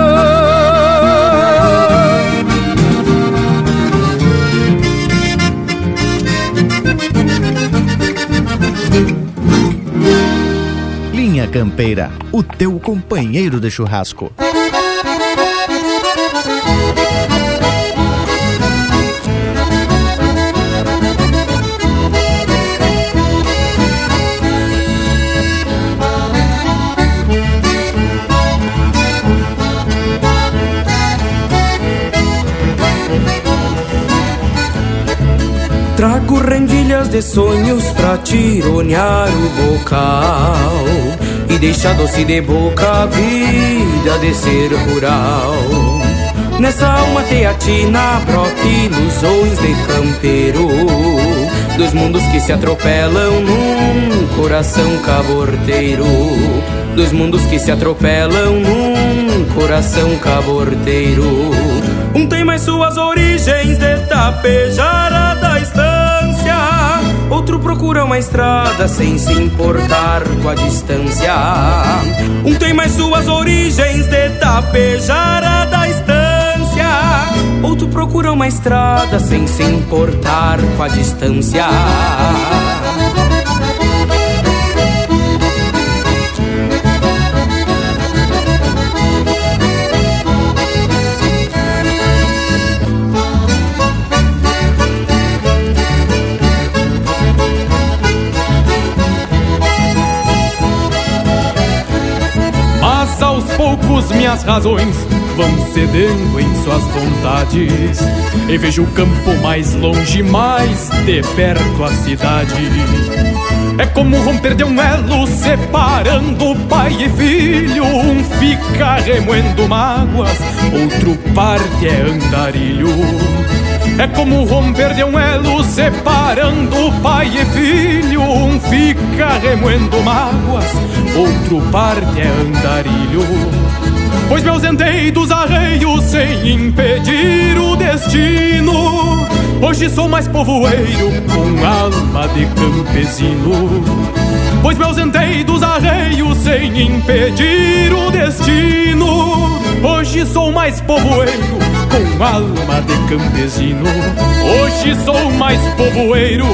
Linha Campeira, o teu companheiro de churrasco. Trago rendilhas de sonhos pra tironear o bocal Deixar doce de boca a vida de ser rural. Nessa alma teatina brota ilusões de campeiro. Dos mundos que se atropelam num coração caborteiro. Dos mundos que se atropelam num coração caborteiro. Um tem mais suas origens de tapejara da estância Outro procura uma estrada sem se importar com a distância. Um tem mais suas origens de tapejara da estância. Outro procura uma estrada sem se importar com a distância poucos minhas razões vão cedendo em suas vontades. E vejo o campo mais longe, mais de perto a cidade. É como romper de um elo separando pai e filho. Um fica remoendo mágoas, outro parte é andarilho é como romper de um elo separando pai e filho. Um fica remoendo mágoas, outro parte é andarilho. Pois me ausentei dos arreios sem impedir o destino. Hoje sou mais povoeiro com alma de campesino. Pois me ausentei dos arreios sem impedir o destino. Hoje sou mais povoeiro com alma de campesino Hoje sou mais povoeiro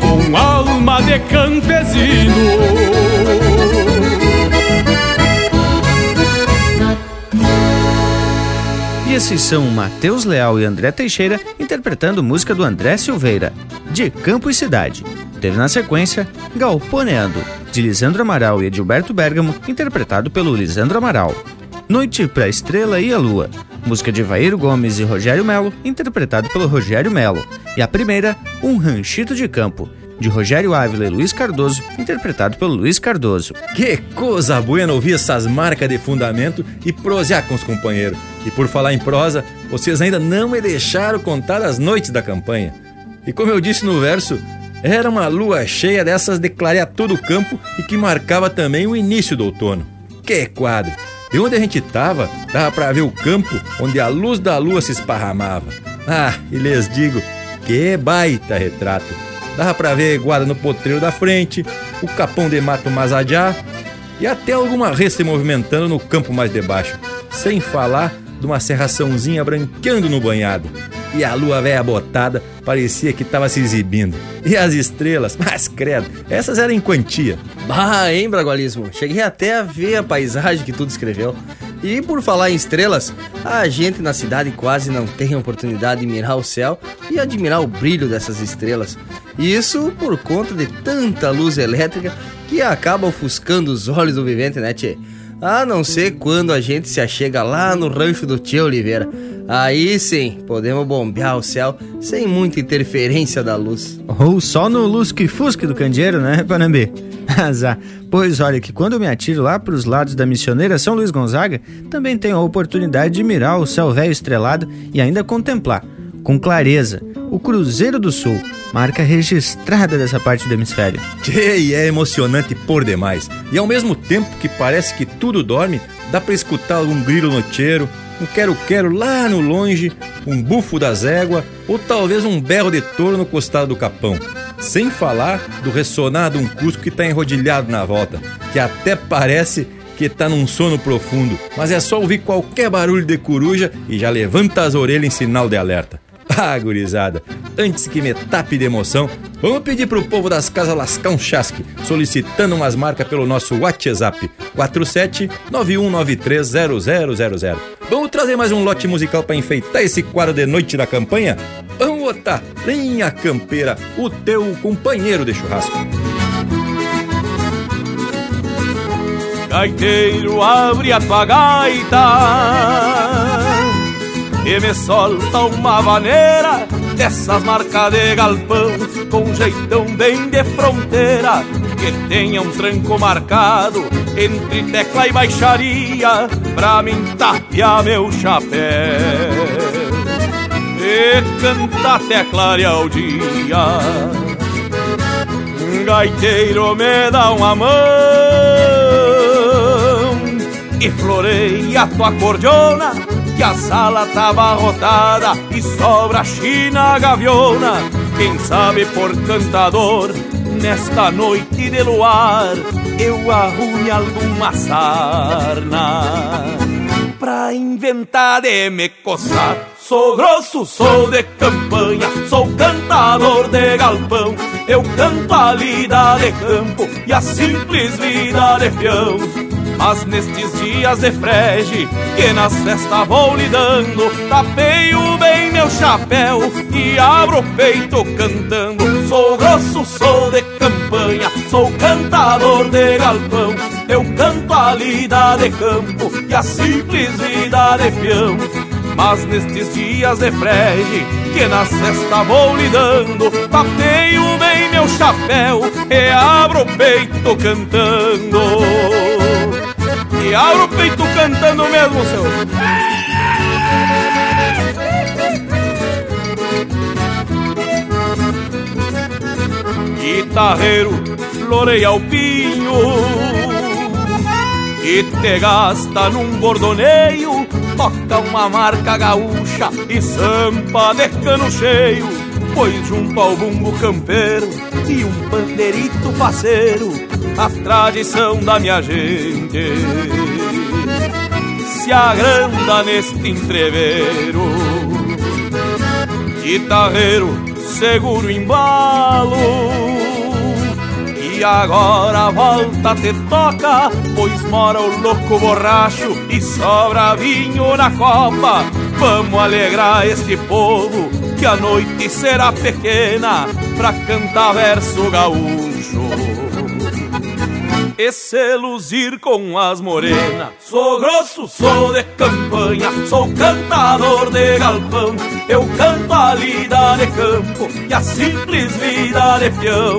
com alma de campesino E esses são Matheus Leal e André Teixeira interpretando música do André Silveira, de Campo e Cidade. Teve na sequência Galponeando, de Lisandro Amaral e Edilberto Bergamo, interpretado pelo Lisandro Amaral. Noite pra Estrela e a Lua, música de Vairo Gomes e Rogério Melo, interpretado pelo Rogério Melo. E a primeira, Um Ranchito de Campo, de Rogério Ávila e Luiz Cardoso, interpretado pelo Luiz Cardoso. Que coisa buena ouvir essas marcas de fundamento e prosear com os companheiros. E por falar em prosa, vocês ainda não me deixaram contar as noites da campanha. E como eu disse no verso, era uma lua cheia dessas de clarear todo o campo e que marcava também o início do outono. que quadro! De onde a gente tava, dava pra ver o campo onde a luz da lua se esparramava. Ah, e lhes digo, que baita retrato! Dava pra ver guarda no potreiro da frente, o capão de mato mais adiá e até alguma res se movimentando no campo mais debaixo. Sem falar de uma serraçãozinha branqueando no banhado. E a lua velha botada parecia que estava se exibindo. E as estrelas, mas credo, essas eram em quantia. Bah, hein, Bragualismo? Cheguei até a ver a paisagem que tu descreveu. E por falar em estrelas, a gente na cidade quase não tem a oportunidade de mirar o céu e admirar o brilho dessas estrelas. Isso por conta de tanta luz elétrica que acaba ofuscando os olhos do vivente, né, tchê? A não ser quando a gente se achega lá no rancho do tio Oliveira. Aí sim, podemos bombear o céu sem muita interferência da luz. Ou só no lusque-fusque do candeeiro, né, Panambi? Azar. Pois olha que quando me atiro lá para os lados da missioneira São Luís Gonzaga, também tenho a oportunidade de mirar o céu velho estrelado e ainda contemplar, com clareza, o Cruzeiro do Sul, marca registrada dessa parte do hemisfério. E é emocionante por demais. E ao mesmo tempo que parece que tudo dorme, dá para escutar algum grilo noiteiro, um quero-quero lá no longe, um bufo das éguas ou talvez um berro de touro no costado do capão. Sem falar do ressonar de um cusco que está enrodilhado na volta, que até parece que tá num sono profundo, mas é só ouvir qualquer barulho de coruja e já levanta as orelhas em sinal de alerta. Ah, gurizada, antes que me tape de emoção, vamos pedir pro povo das casas lascar um chasque, solicitando umas marcas pelo nosso WhatsApp 4791930000. Vamos trazer mais um lote musical para enfeitar esse quadro de noite da campanha? Vamos botar Linha Campeira, o teu companheiro de churrasco. Gaiteiro, abre a tua gaita e me solta uma vaneira dessas marcas de galpão com jeitão bem de fronteira que tenha um tranco marcado entre tecla e baixaria pra mim tapear meu chapéu e canta até clarear o dia. Gaiteiro me dá uma mão e floreia tua cordiona que a sala tá abarrotada e sobra china gaviona. Quem sabe por cantador, nesta noite de luar, eu arrume alguma sarna pra inventar de me coçar. Sou grosso, sou de campanha, sou cantador de galpão. Eu canto a lida de campo e a simples vida de peão. Mas nestes dias de frege, que nas festas vou lidando, tapeio bem meu chapéu e abro o peito cantando. Sou grosso, sou de campanha, sou cantador de galpão. Eu canto a lida de campo e a simples vida de peão. Mas nestes dias de frege, que na cesta vou lidando, tapeio bem meu chapéu e abro o peito cantando. E abro o peito cantando mesmo, seu. Guitarreiro, floreia o pinho e te gasta num bordoneio toca uma marca gaúcha e sampa de cano cheio, pois junto ao bumbo campeiro e um pandeirito faceiro, a tradição da minha gente se agranda neste entreveiro. Guitarreiro, seguro embalo e agora volta te toca, pois mora o louco borracho e sobra vinho na copa. Vamos alegrar este povo, que a noite será pequena pra cantar verso gaúcho e se luzir com as morenas. Sou grosso, sou de campanha, sou cantador de galpão. Eu canto a lida de campo e a simples vida de peão.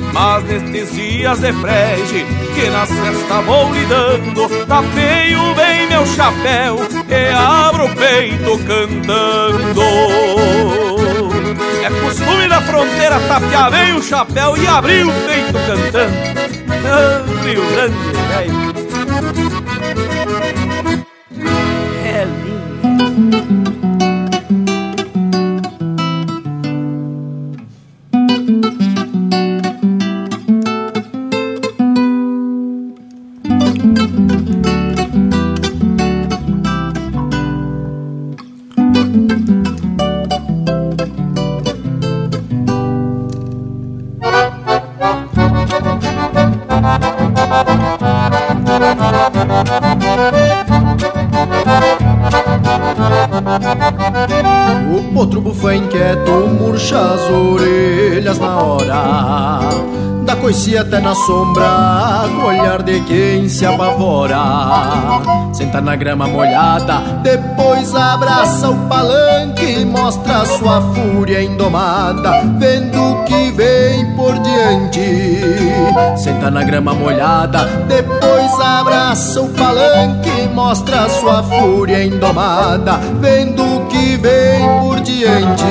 Mas nestes dias de frege que nas festas vou lidando Tapeio bem meu chapéu e abro o peito cantando. É costume da fronteira tapear bem o chapéu e abrir o peito cantando. Ah, Rio Grande, velho É lindo O potro bufa inquieto murcha as orelhas na hora Da coice até na sombra, o olhar de quem se apavora. Senta na grama molhada, depois abraça o palanque Mostra sua fúria indomada, vendo que vem por diante. Senta na grama molhada, depois abraça o palanque Mostra sua fúria indomada, vendo vem por diante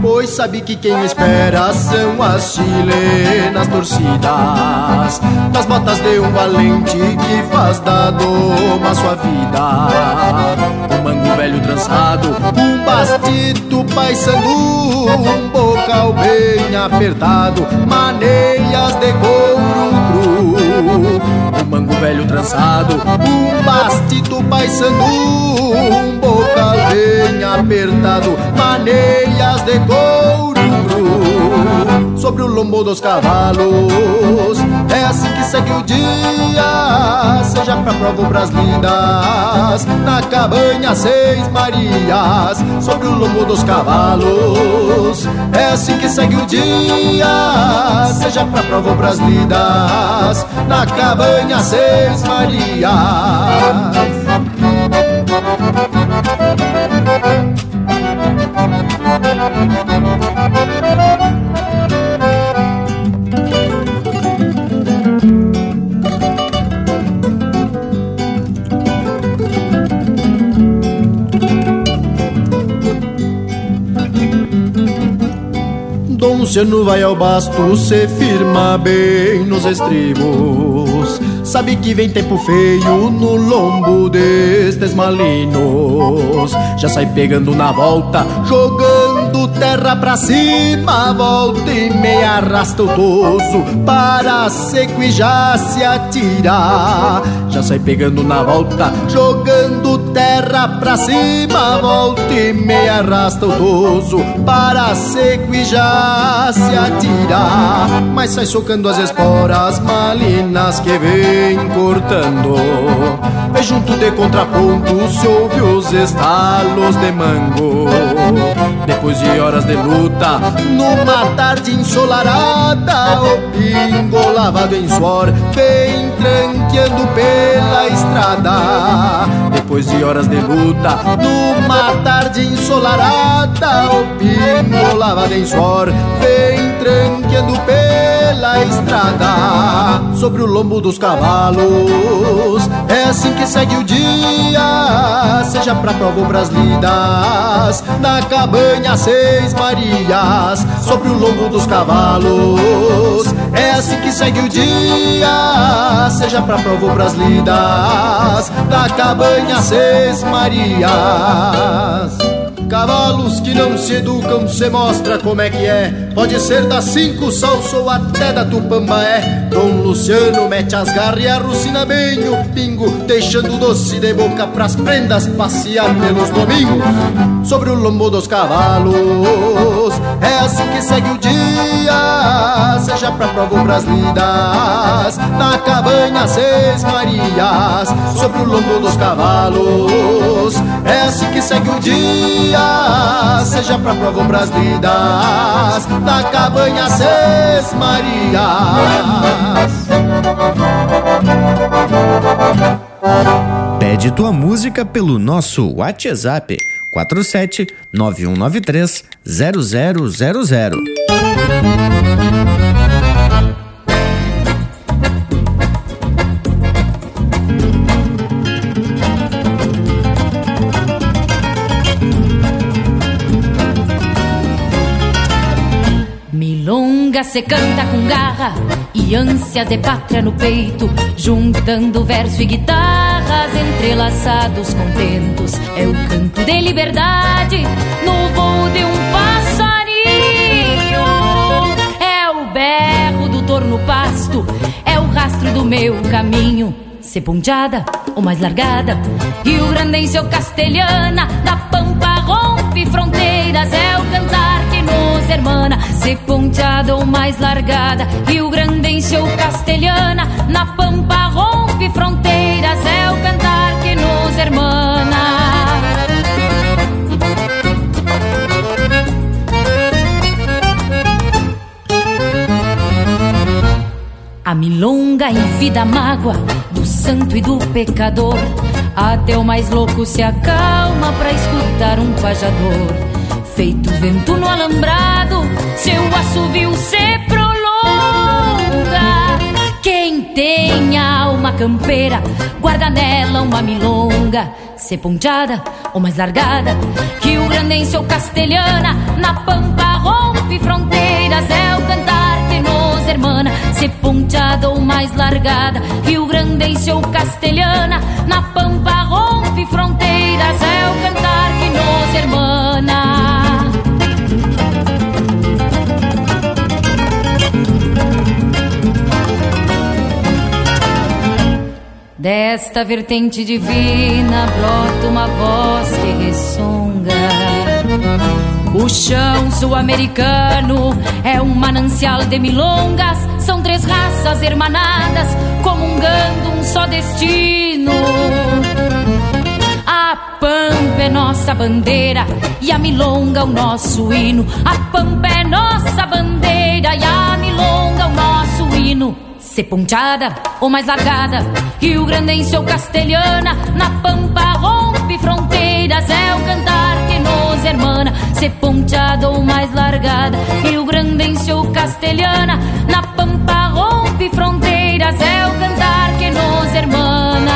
Pois sabe que quem espera são as chilenas torcidas Das botas de um valente que faz da doma sua vida. Um mango velho trançado, um bastito paissandu Um bocal bem apertado, maneias de couro cru. Um mango velho trançado, um bastito paissandu Um bem apertado, maneias de couro cru. Sobre o lombo dos cavalos É assim que segue o dia. Seja pra prova pras lindas Na cabanha Seis Marias. Sobre o lombo dos cavalos É assim que segue o dia. Seja pra prova pras lidas Na cabanha Seis Marias Dom Luciano vai ao basto, se firma bem nos estribos. Sabe que vem tempo feio no lombo destes malinos. Já sai pegando na volta, jogando terra pra cima. Volta e meia arrasta o toso para seco e já se atira. Já sai pegando na volta, jogando terra pra cima. Volta e meia arrasta o toso para seco e já se atira. Mas sai socando as esporas malinas que vem cortando. E junto de contraponto se ouve os estalos de mango. Depois de horas de luta, numa tarde ensolarada, o pingo lavado em suor vem tranqueando pela estrada. Depois de horas de luta, numa tarde ensolarada, o pingo lavado em suor vem tranqueando pela estrada. Sobre o lombo dos cavalos, é assim que segue o dia, seja pra prova ou pras lidas, na cabanha Seis Marias, sobre o lombo dos cavalos, é assim que segue o dia, seja pra prova ou pras lidas, na cabanha Seis Marias. Cavalos que não se educam, se mostra como é que é. Pode ser das cinco salso ou até da Tupambaé. Dom Luciano mete as garras e arrucina bem o pingo, deixando doce de boca pras prendas passear pelos domingos. Sobre o lombo dos cavalos, é assim que segue o dia, seja pra prova ou pras lidas. Na cabanha Seis Marias, sobre o lombo dos cavalos, é assim que segue o dia seja pra prova pras lidas Da cabanha Seis Marias. Pede tua música pelo nosso WhatsApp 47 9193 0000 milonga se canta com garra e ânsia de pátria no peito, juntando verso e guitarras entrelaçados contentos. É o canto de liberdade no voo de um passarinho. É o berro do torno pasto, é o rastro do meu caminho. Se ponteada ou mais largada, Rio Grandense ou castelhana, da pampa rompe fronteiras, é o cantar nos hermana. Se ponteada ou mais largada, Rio Grandense ou castelhana, na pampa rompe fronteiras, é o cantar que nos hermana. A milonga enfia a mágoa do santo e do pecador. Até o mais louco se acalma pra escutar um pajador. Feito vento no alambrado, seu assovio se prolonga. Quem tem alma campeira, guarda nela uma milonga. Se ponteada ou mais largada, Rio Grandense ou castelhana, na pampa rompe fronteiras, é o cantar que nos hermana. Se ponteada ou mais largada, Rio Grandense ou castelhana, na pampa rompe fronteiras, é o cantar que nos hermana. Desta vertente divina brota uma voz que ressonga. O chão sul-americano é um manancial de milongas. São três raças hermanadas, comungando um só destino. A pampa é nossa bandeira e a milonga o nosso hino. A pampa é nossa bandeira e a milonga o nosso hino. Se ponteada ou mais largada, Rio Grandense ou castelhana, na pampa rompe fronteiras, é o cantar que nos hermana. Se ponteada ou mais largada, Rio Grandense ou castelhana, na pampa rompe fronteiras, é o cantar que nos hermana.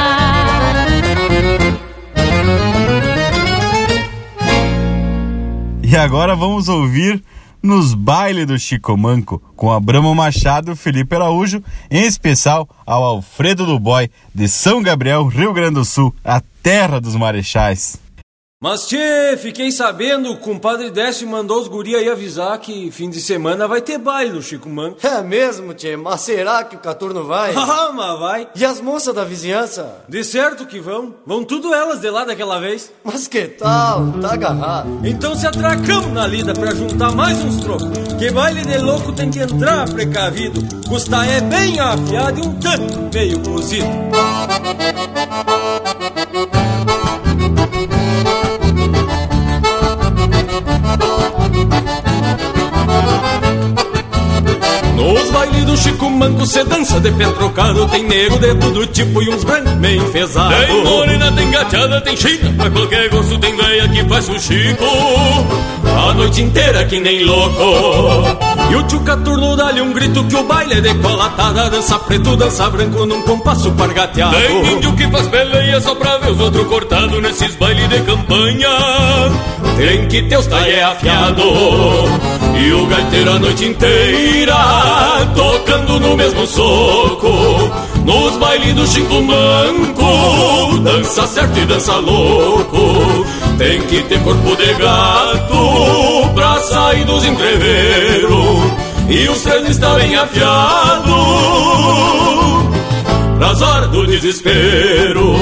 E agora vamos ouvir nos bailes do Chico Manco, com Abramo Machado Felipe Araújo, em especial ao Alfredo do Boy, de São Gabriel, Rio Grande do Sul, a terra dos marechais. Mas tchê, fiquei sabendo, o compadre Décio mandou os guri aí avisar que fim de semana vai ter baile no Chico Manco. É mesmo, tchê, mas será que o Caturno vai? Ah, mas vai. E as moças da vizinhança? De certo que vão. Vão tudo elas de lá daquela vez. Mas que tal? Tá agarrado. Então se atracamos na lida pra juntar mais uns trocos. Que baile de louco tem que entrar precavido. Custa é bem afiado e um tanto meio cozido. Nos bailes do Chico Manco cê dança de pé trocado Tem negro de todo tipo e uns brancos meio enfesados Tem morena, tem gateada, tem china Pra qualquer gosto tem velha que faz o Chico. A noite inteira que nem louco E o tio Caturno dá-lhe um grito que o baile é decolatada Dança preto, dança branco num compasso pargateado. Tem índio que faz peleia só pra ver os outros cortados Nesses bailes de campanha. Tem que ter os taie afiado E o gaiteiro a noite inteira Tocando no mesmo soco. Nos bailes do Chico Manco Dança certo e dança louco. Tem que ter corpo de gato Pra sair dos entreveiros E os treinos está bem afiado Pras horas do desespero.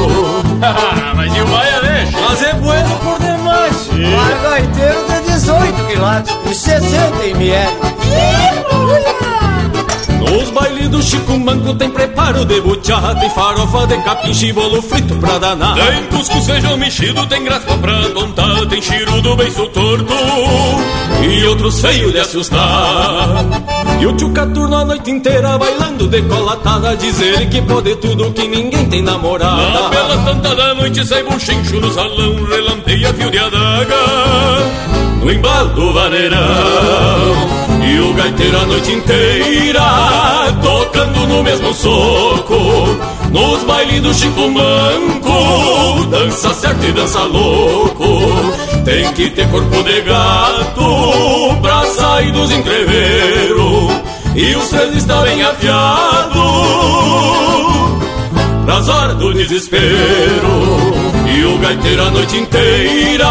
Mas e o baia deixa? Mas é bueno por demais. Vai gaiteiro de 18 quilates e 60 ml Nos bailes do Chico Manco tem preparo de buchá Tem farofa de capim, bolo frito pra danar. Tem cuscuz, feijão mexido, tem graspa pra tontar Tem chirudo, beiço torto e outros feios de assustar. E o tio Caturno a noite inteira bailando decolatada Diz ele que pode tudo, que ninguém tem namorada. Lá pelas tantas da noite sai buchincho no salão Relampeia fio de adaga no embalo do vaneirão. E o gaiteiro a noite inteira Tocando no mesmo soco Nos bailes do Chico Manco Dança certo e dança louco. Tem que ter corpo de gato Pra sair dos entreveiros. E o sangue está bem afiado Nas horas do desespero E o gaiteiro a noite inteira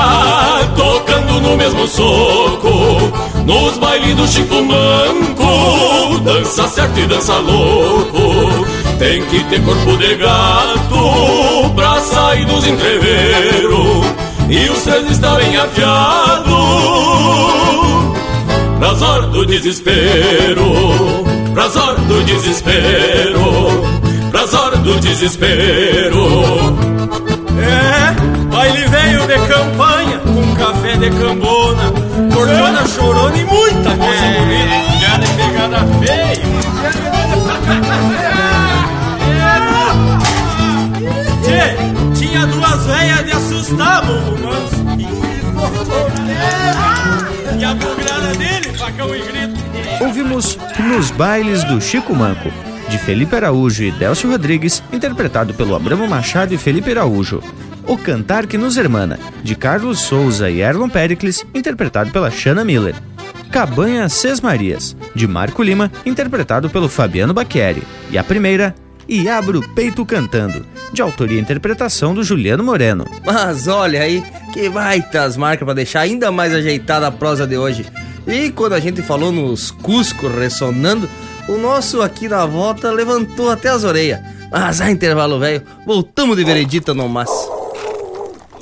Tocando no mesmo soco Nos bailes do Chico Manco. Dança certo e dança louco Tem que ter corpo de gato Pra sair dos entreveros E o sangue está bem afiado Pras horas do desespero Pras horas do desespero Pras horas do desespero de campanha Com café de cambona Cortona chorona e muita coisa É. bonita Já de pegada feia Tchê, tinha duas velhas de assustar, bobo manso E a bugrada dele, facão e grito Ouvimos Nos Bailes do Chico Manco, de Felipe Araújo e Delcio Rodrigues, interpretado pelo Abramo Machado e Felipe Araújo. O Cantar que nos Hermana, de Carlos Souza e Erlon Pericles, interpretado pela Shanna Miller. Cabanha Ses Marias, de Marco Lima, interpretado pelo Fabiano Bacchieri. E a primeira, E Abro o Peito Cantando, de autoria e interpretação do Juliano Moreno. Mas olha aí, que baitas marcas pra deixar ainda mais ajeitada a prosa de hoje. E quando a gente falou nos Cusco ressonando, o nosso aqui na volta levantou até as orelhas. Mas a intervalo velho, voltamos de veredita no mas.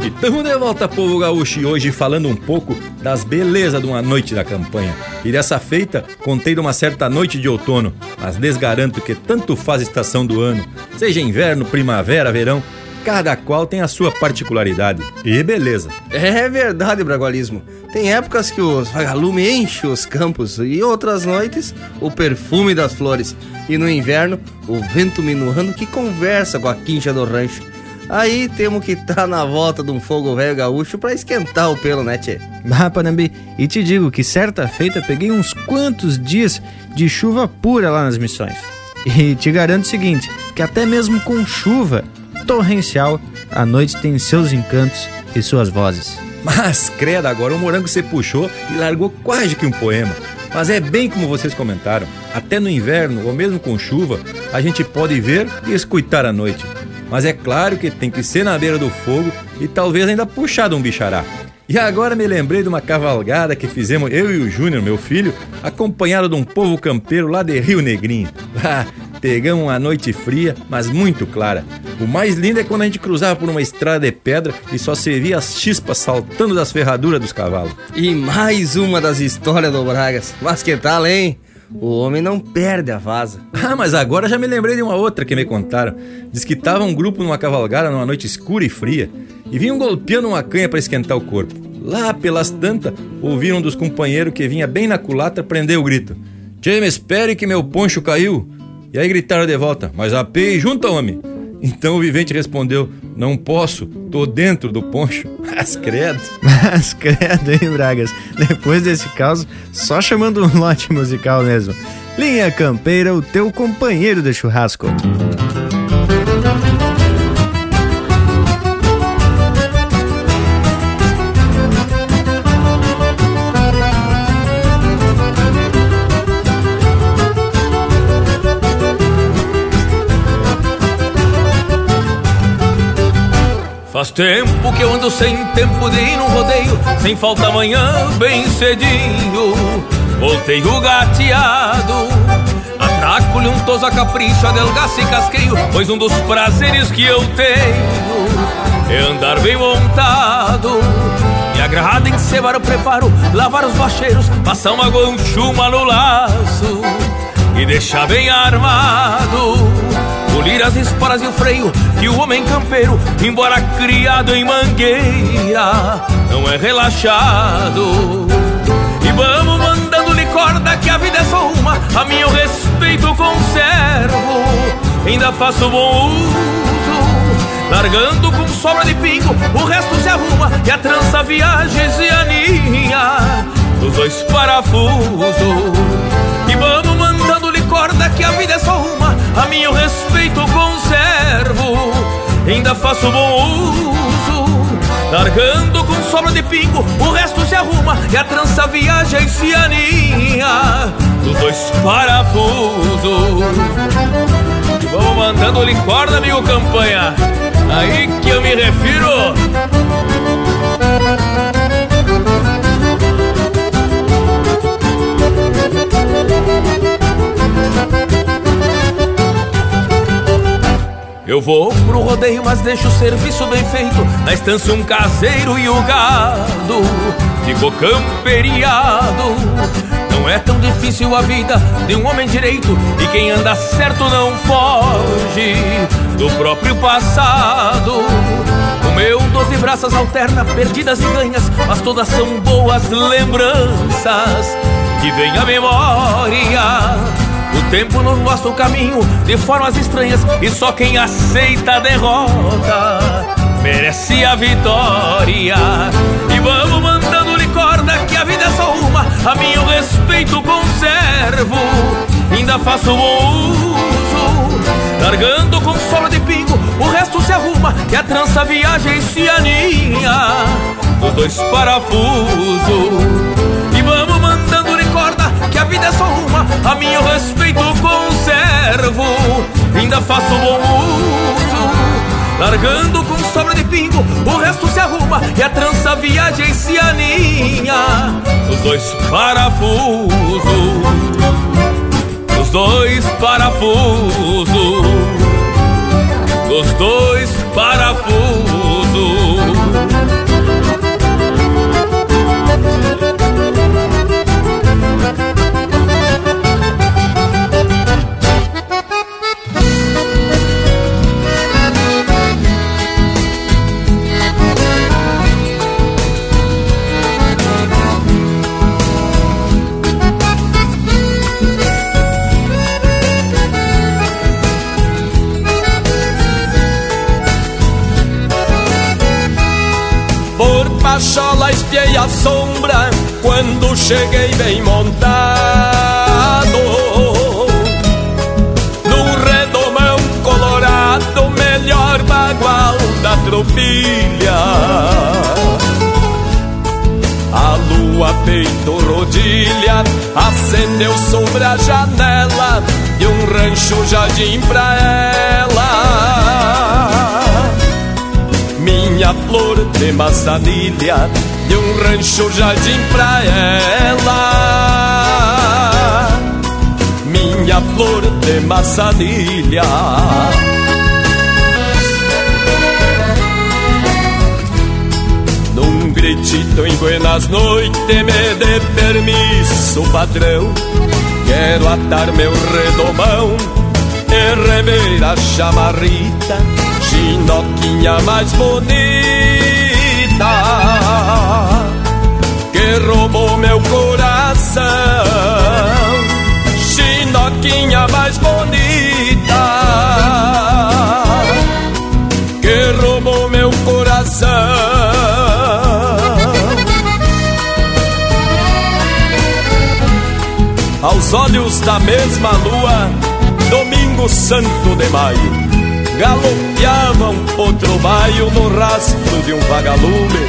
E de volta, povo gaúcho, e hoje falando um pouco das belezas de uma noite da campanha. E dessa feita, contei de uma certa noite de outono, mas desgaranto que tanto faz estação do ano, seja inverno, primavera, verão, cada qual tem a sua particularidade. E beleza. É verdade, Bragualismo. Tem épocas que os vagalumes enchem os campos e outras noites o perfume das flores. E no inverno, o vento minuano que conversa com a quincha do rancho. Aí temos que estar tá na volta de um fogo velho gaúcho pra esquentar o pelo, né, tchê? Ah, Panambi, e te digo que certa feita peguei uns quantos dias de chuva pura lá nas missões. E te garanto o seguinte, que até mesmo com chuva torrencial, a noite tem seus encantos e suas vozes. Mas, credo, agora o morango você puxou e largou quase que um poema. Mas é bem como vocês comentaram, até no inverno, ou mesmo com chuva, a gente pode ver e escutar a noite. Mas é claro que tem que ser na beira do fogo e talvez ainda puxar de um bichará. E agora me lembrei de uma cavalgada que fizemos eu e o Júnior, meu filho, acompanhado de um povo campeiro lá de Rio Negrinho. Ah, pegamos uma noite fria, mas muito clara. O mais lindo é quando a gente cruzava por uma estrada de pedra e só se via as chispas saltando das ferraduras dos cavalos. E mais uma das histórias do Bragas. Mas que tal, hein? O homem não perde a vaza. Ah, mas agora já me lembrei de uma outra que me contaram. Diz que tava um grupo numa cavalgada numa noite escura e fria e vinham golpeando uma canha para esquentar o corpo. Lá pelas tantas, ouviram um dos companheiros que vinha bem na culatra prender o grito: Tchê, me espere que meu poncho caiu. E aí gritaram de volta: Mas a e junta, homem. Então o vivente respondeu: Não posso, tô dentro do poncho. Mas credo. Mas credo, hein, Bragas? Depois desse caos, só chamando um lote musical mesmo. Linha Campeira, o teu companheiro de churrasco. Faz tempo que eu ando sem tempo de ir num rodeio, sem falta amanhã, bem cedinho. Voltei o gateado, atraco-lhe um toso a capricho, adelgaço e casqueio, pois um dos prazeres que eu tenho é andar bem montado. Me agrada em cebar o preparo, lavar os bacheiros, passar uma gonchuma no laço e deixar bem armado polir as esporas e o freio que o homem campeiro, embora criado em mangueira, não é relaxado. E vamos mandando-lhe corda que a vida é só uma, a meu respeito conservo, ainda faço bom uso Largando com sobra de pingo, o resto se arruma e a trança viagens e aninha dos dois parafusos. E vamos mandando-lhe corda que a vida é só uma, a minha respeito conservo, ainda faço bom uso. Largando com sobra de pingo, o resto se arruma e a trança viaja e se aninha dos dois parafusos. Vamos mandando-lhe corda, amigo campanha, aí que eu me refiro. Eu vou pro rodeio, mas deixo o serviço bem feito. Na estância um caseiro e o gado ficou camperiado. Não é tão difícil a vida de um homem direito. E quem anda certo não foge do próprio passado. O meu doze braças alterna perdidas e ganhas, mas todas são boas lembranças que vem à memória. O tempo nos mostra o caminho de formas estranhas e só quem aceita a derrota merece a vitória. E vamos mandando-lhe corda que a vida é só uma, a minha respeito conservo, ainda faço bom uso. Largando com sobra de pingo, o resto se arruma e a trança viaja e se aninha dos dois parafusos vida é só uma, a minha respeito conservo, ainda faço bom uso. Largando com sobra de pingo, o resto se arruma e a trança viaja e se aninha. Os dois parafusos, os dois parafusos, os dois parafusos. Pachola espiei a sombra quando cheguei bem montado. Num redomão colorado, melhor bagual da tropilha. A lua peito rodilha acendeu sobre a janela de um rancho jardim pra ela minha flor de maçanilha de um rancho jardim pra ela. Minha flor de maçanilha. Num gritito em buenas noites me dê permisso, patrão. Quero atar meu redomão e rever a chamarrita Chinoquinha mais bonita Que roubou meu coração. Chinoquinha mais bonita Que roubou meu coração. Aos olhos da mesma lua Domingo Santo de Maio Galopeava um potro baio no rastro de um vagalume.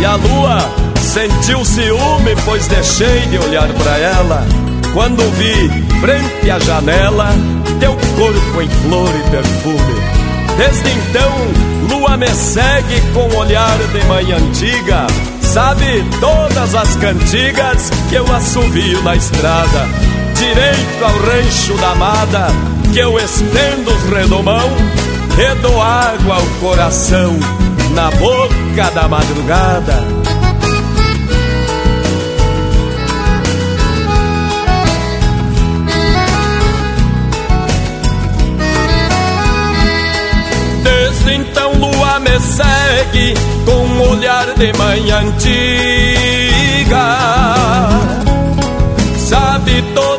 E a lua sentiu ciúme, pois deixei de olhar para ela. Quando vi, frente à janela, teu corpo em flor e perfume. Desde então, lua me segue com olhar de mãe antiga. Sabe todas as cantigas que eu assovio na estrada? Direito ao rancho da amada que eu estendo os redomão e dou água ao coração na boca da madrugada. Desde então lua me segue com um olhar de mãe antiga Sabe todas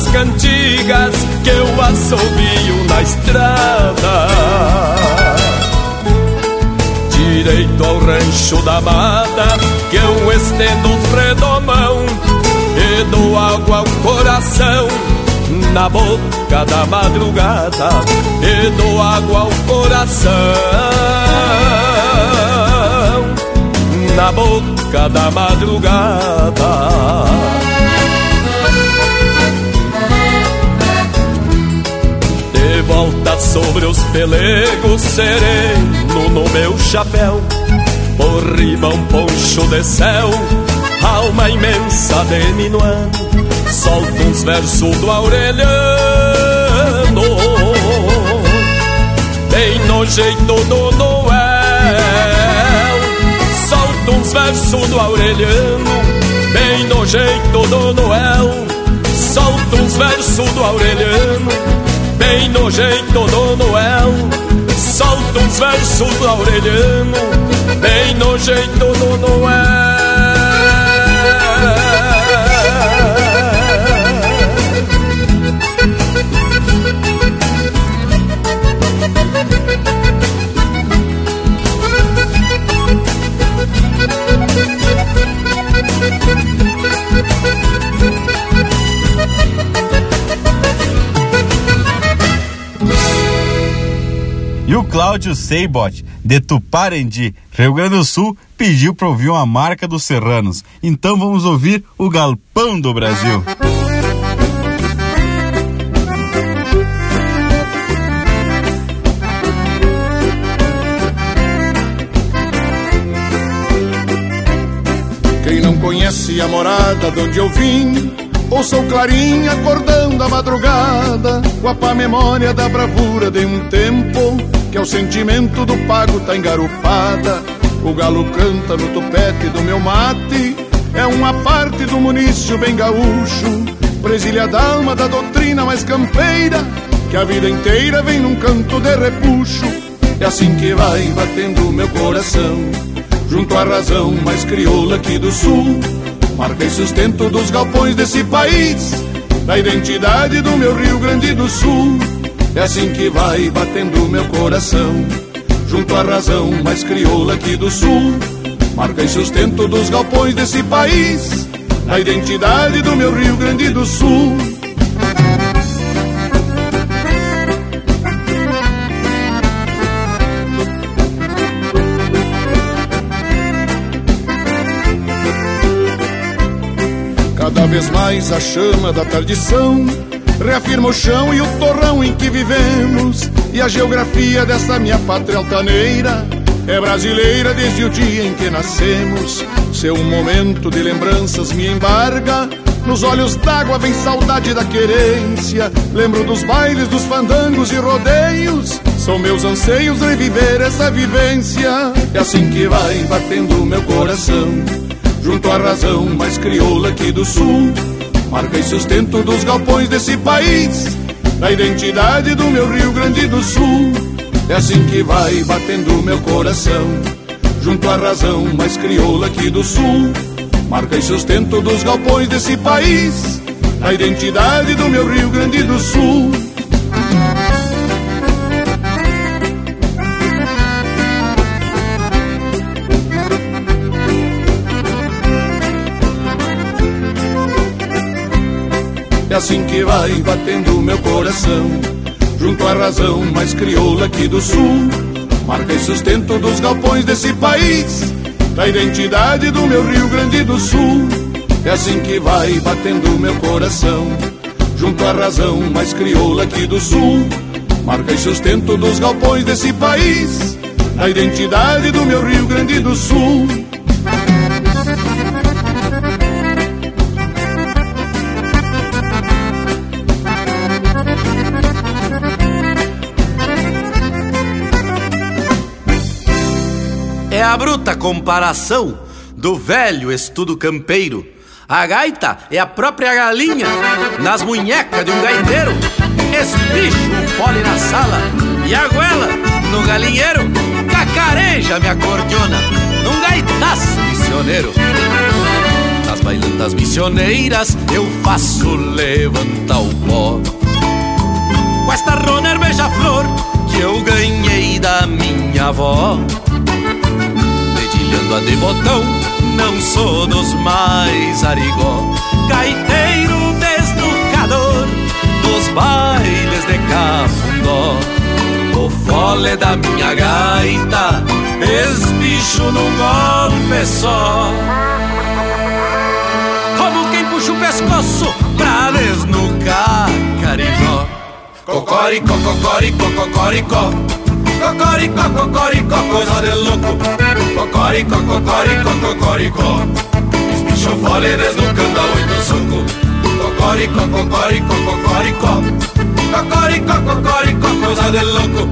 as cantigas que eu assobio na estrada. Jeito ao rancho da mata Que eu estendo os redomão E dou água ao coração Na boca da madrugada E dou água ao coração Na boca da madrugada volta sobre os pelegos sereno no meu chapéu. Por riba um poncho de céu Alma imensa de minuano Solta uns versos do Aureliano. Bem no jeito do Noel. Solta uns versos do Aureliano. Bem no jeito do Noel. Solta uns versos do Aureliano bem no jeito do Noel. Solta uns versos do Aureliano, bem no jeito do Noel. E o Cláudio Seibot, de Tuparendi, Rio Grande do Sul, pediu para ouvir uma marca dos serranos. Então vamos ouvir o Galpão do Brasil. Quem não conhece a morada de onde eu vim, ouça o clarim acordando a madrugada, com a pá memória da bravura de um tempo que é o sentimento do pago tá engarupada. O galo canta no tupete do meu mate, é uma parte do munício bem gaúcho, presilha da alma da doutrina mais campeira, que a vida inteira vem num canto de repuxo. É assim que vai batendo meu coração, junto à razão mais crioula aqui do sul. Marca e sustento dos galpões desse país, da identidade do meu Rio Grande do Sul. É assim que vai batendo meu coração, junto à razão mais crioula aqui do sul. Marca e sustento dos galpões desse país, a identidade do meu Rio Grande do Sul. Cada vez mais a chama da tradição reafirma o chão e o torrão em que vivemos. E a geografia dessa minha pátria altaneira é brasileira desde o dia em que nascemos. Seu momento de lembranças me embarga. Nos olhos d'água vem saudade da querência. Lembro dos bailes, dos fandangos e rodeios. São meus anseios reviver essa vivência. É assim que vai batendo meu coração. Junto à razão mais crioula aqui do sul marca e sustento dos galpões desse país, na identidade do meu Rio Grande do Sul. É assim que vai batendo meu coração, junto à razão mais crioula aqui do Sul. Marca e sustento dos galpões desse país, na identidade do meu Rio Grande do Sul. Assim que vai batendo meu coração, junto à razão mais crioula aqui do sul. Marca e sustento dos galpões desse país, da identidade do meu Rio Grande do Sul. É assim que vai batendo meu coração, junto à razão mais crioula aqui do sul. Marca e sustento dos galpões desse país, da identidade do meu Rio Grande do Sul. A bruta comparação do velho estudo campeiro. A gaita é a própria galinha nas munhecas de um gaiteiro. Espicho o fole na sala e a goela no galinheiro. Cacareja me acordeona num gaitaço missioneiro. Nas bailantas missioneiras eu faço levantar o pó. Com esta roner beija-flor que eu ganhei da minha avó. Tirando a de botão, não sou dos mais arigó. Gaiteiro desnucador, nos bailes de cafundó. O fole da minha gaita, esbicho num golpe só. Como quem puxa o pescoço pra desnucar carijó. Cocoricó, cocoricó, cocoricó. Cocoricó, cocoricó, coisa de louco. Cocoricó, cocoricó, cocoricó. Espicho fole desnucando a oito soco. Cocoricó, cocoricó, cocoricó. Cocoricó, cocoricó, coisa de louco.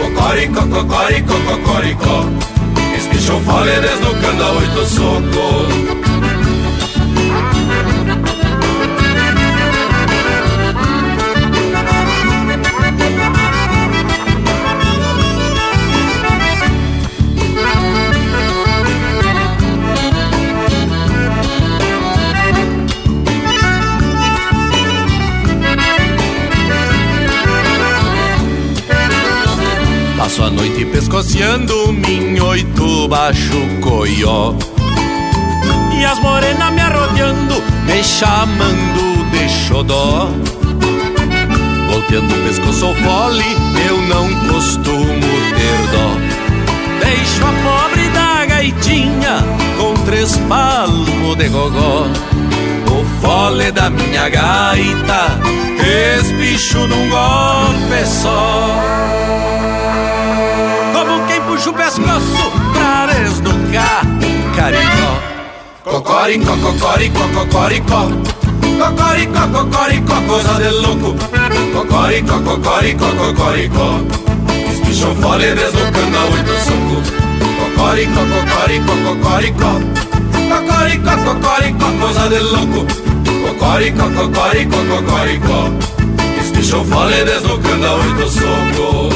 Cocoricó, cocoricó, cocoricó. Espicho fole desnucando a oito soco. Passo a noite pescoceando minhoito baixo coió E as morenas me arrodeando, me chamando de xodó. Volteando o pescoço fole, eu não costumo ter dó. Deixo a pobre da gaitinha com três palmos de gogó Fole da minha gaita, espicho num golpe só como quem puxa o pescoço pra desnucar carinho. Cocoricó, cocoricó, cocoricó. Cocoricó, cocoricó, coisa de louco. Cocoricó, cocoricó, cocoricó. Os bichos fole desnucando a oito soco. Cocoricó, cocoricó, cocoricó. Cocoricó, cocoricó, coisa de louco. Cocoricó, cocoricó, cocoricó. Os bichos fole desnucando a oito soco.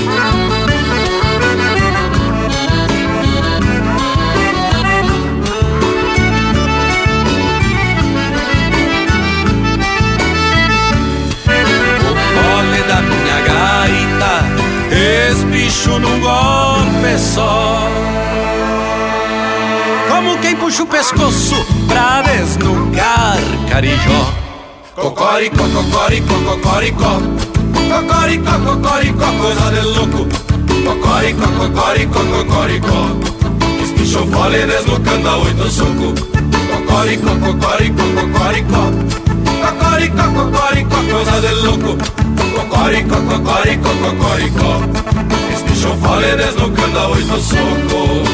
da minha gaita, espicho num golpe só. Como quem puxa o pescoço pra desnucar carijó. Cocoricó, cocoricó, cocoricó. Cocoricó, cocoricó, coisa de louco. Cocoricó, cocoricó, cocoricó. Espicho fole desnucando a oito soco. Cocoricó, cocoricó, cocoricó. Cocoricó, cocoricó, coisa de louco. Cocoricó, cocoricó, cocoricó Este bicho fole desnucando a oito soco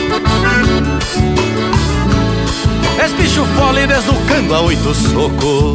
Este bicho fole desnucando a oito soco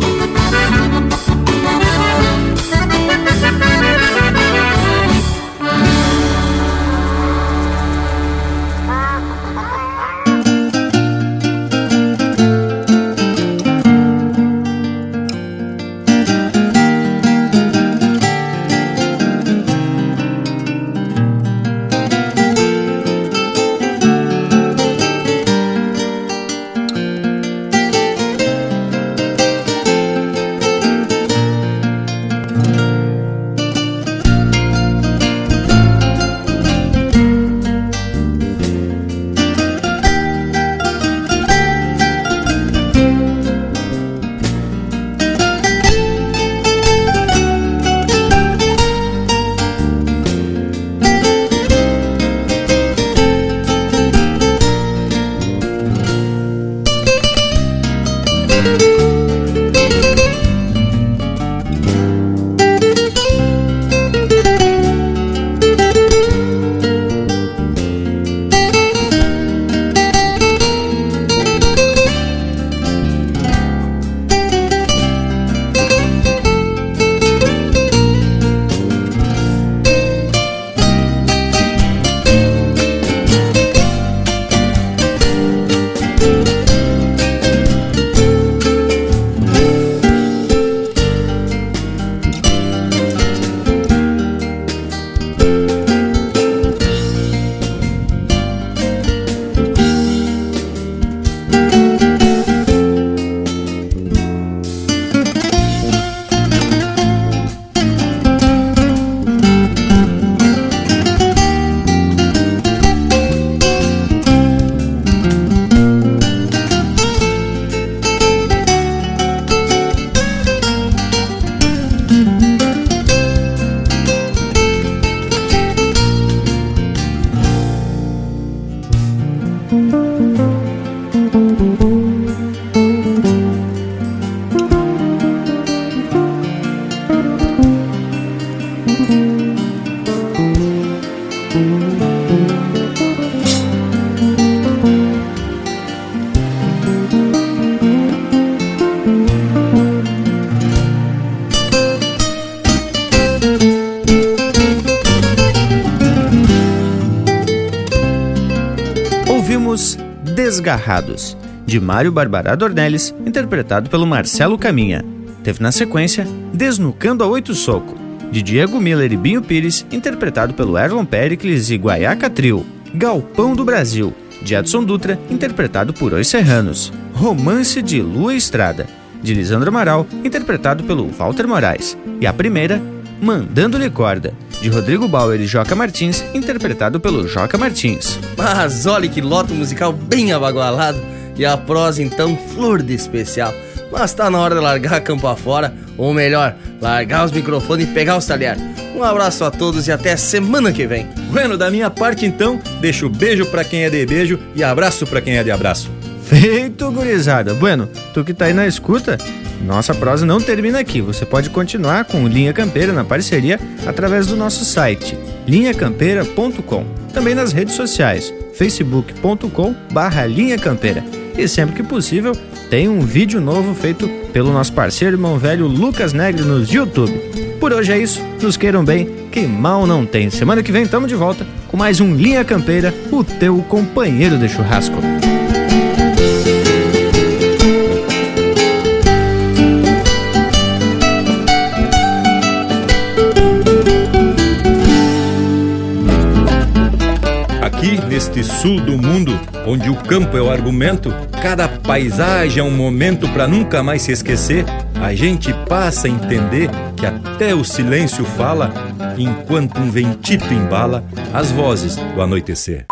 Desgarrados, de Mário Barbará Dornelles, interpretado pelo Marcelo Caminha. Teve na sequência Desnucando a Oito Soco, de Diego Miller e Binho Pires, interpretado pelo Erlon Pericles e Guaiaca Trio. Galpão do Brasil, de Edson Dutra, interpretado por Os Serranos. Romance de Lua Estrada, de Lisandro Amaral, interpretado pelo Walter Moraes. E a primeira, Mandando-lhe Corda, de Rodrigo Bauer e Joca Martins, interpretado pelo Joca Martins. Mas olha que loto musical bem abagualado e a prosa então flor de especial. Mas tá na hora de largar campo afora, ou melhor, largar os microfones e pegar os talheres. Um abraço a todos e até semana que vem. Bueno, da minha parte então, deixo beijo para quem é de beijo e abraço para quem é de abraço. Feito, gurizada. Bueno, tu que tá aí na escuta, nossa prosa não termina aqui. Você pode continuar com Linha Campeira na parceria através do nosso site linhacampeira.com. Também nas redes sociais facebook.com barra Linha Campeira. E sempre que possível, tem um vídeo novo feito pelo nosso parceiro irmão velho Lucas Negre no YouTube. Por hoje é isso, nos queiram bem, que mal não tem. Semana que vem estamos de volta com mais um Linha Campeira, o teu companheiro de churrasco. Onde o campo é o argumento, cada paisagem é um momento para nunca mais se esquecer, a gente passa a entender que até o silêncio fala, enquanto um ventito embala as vozes do anoitecer.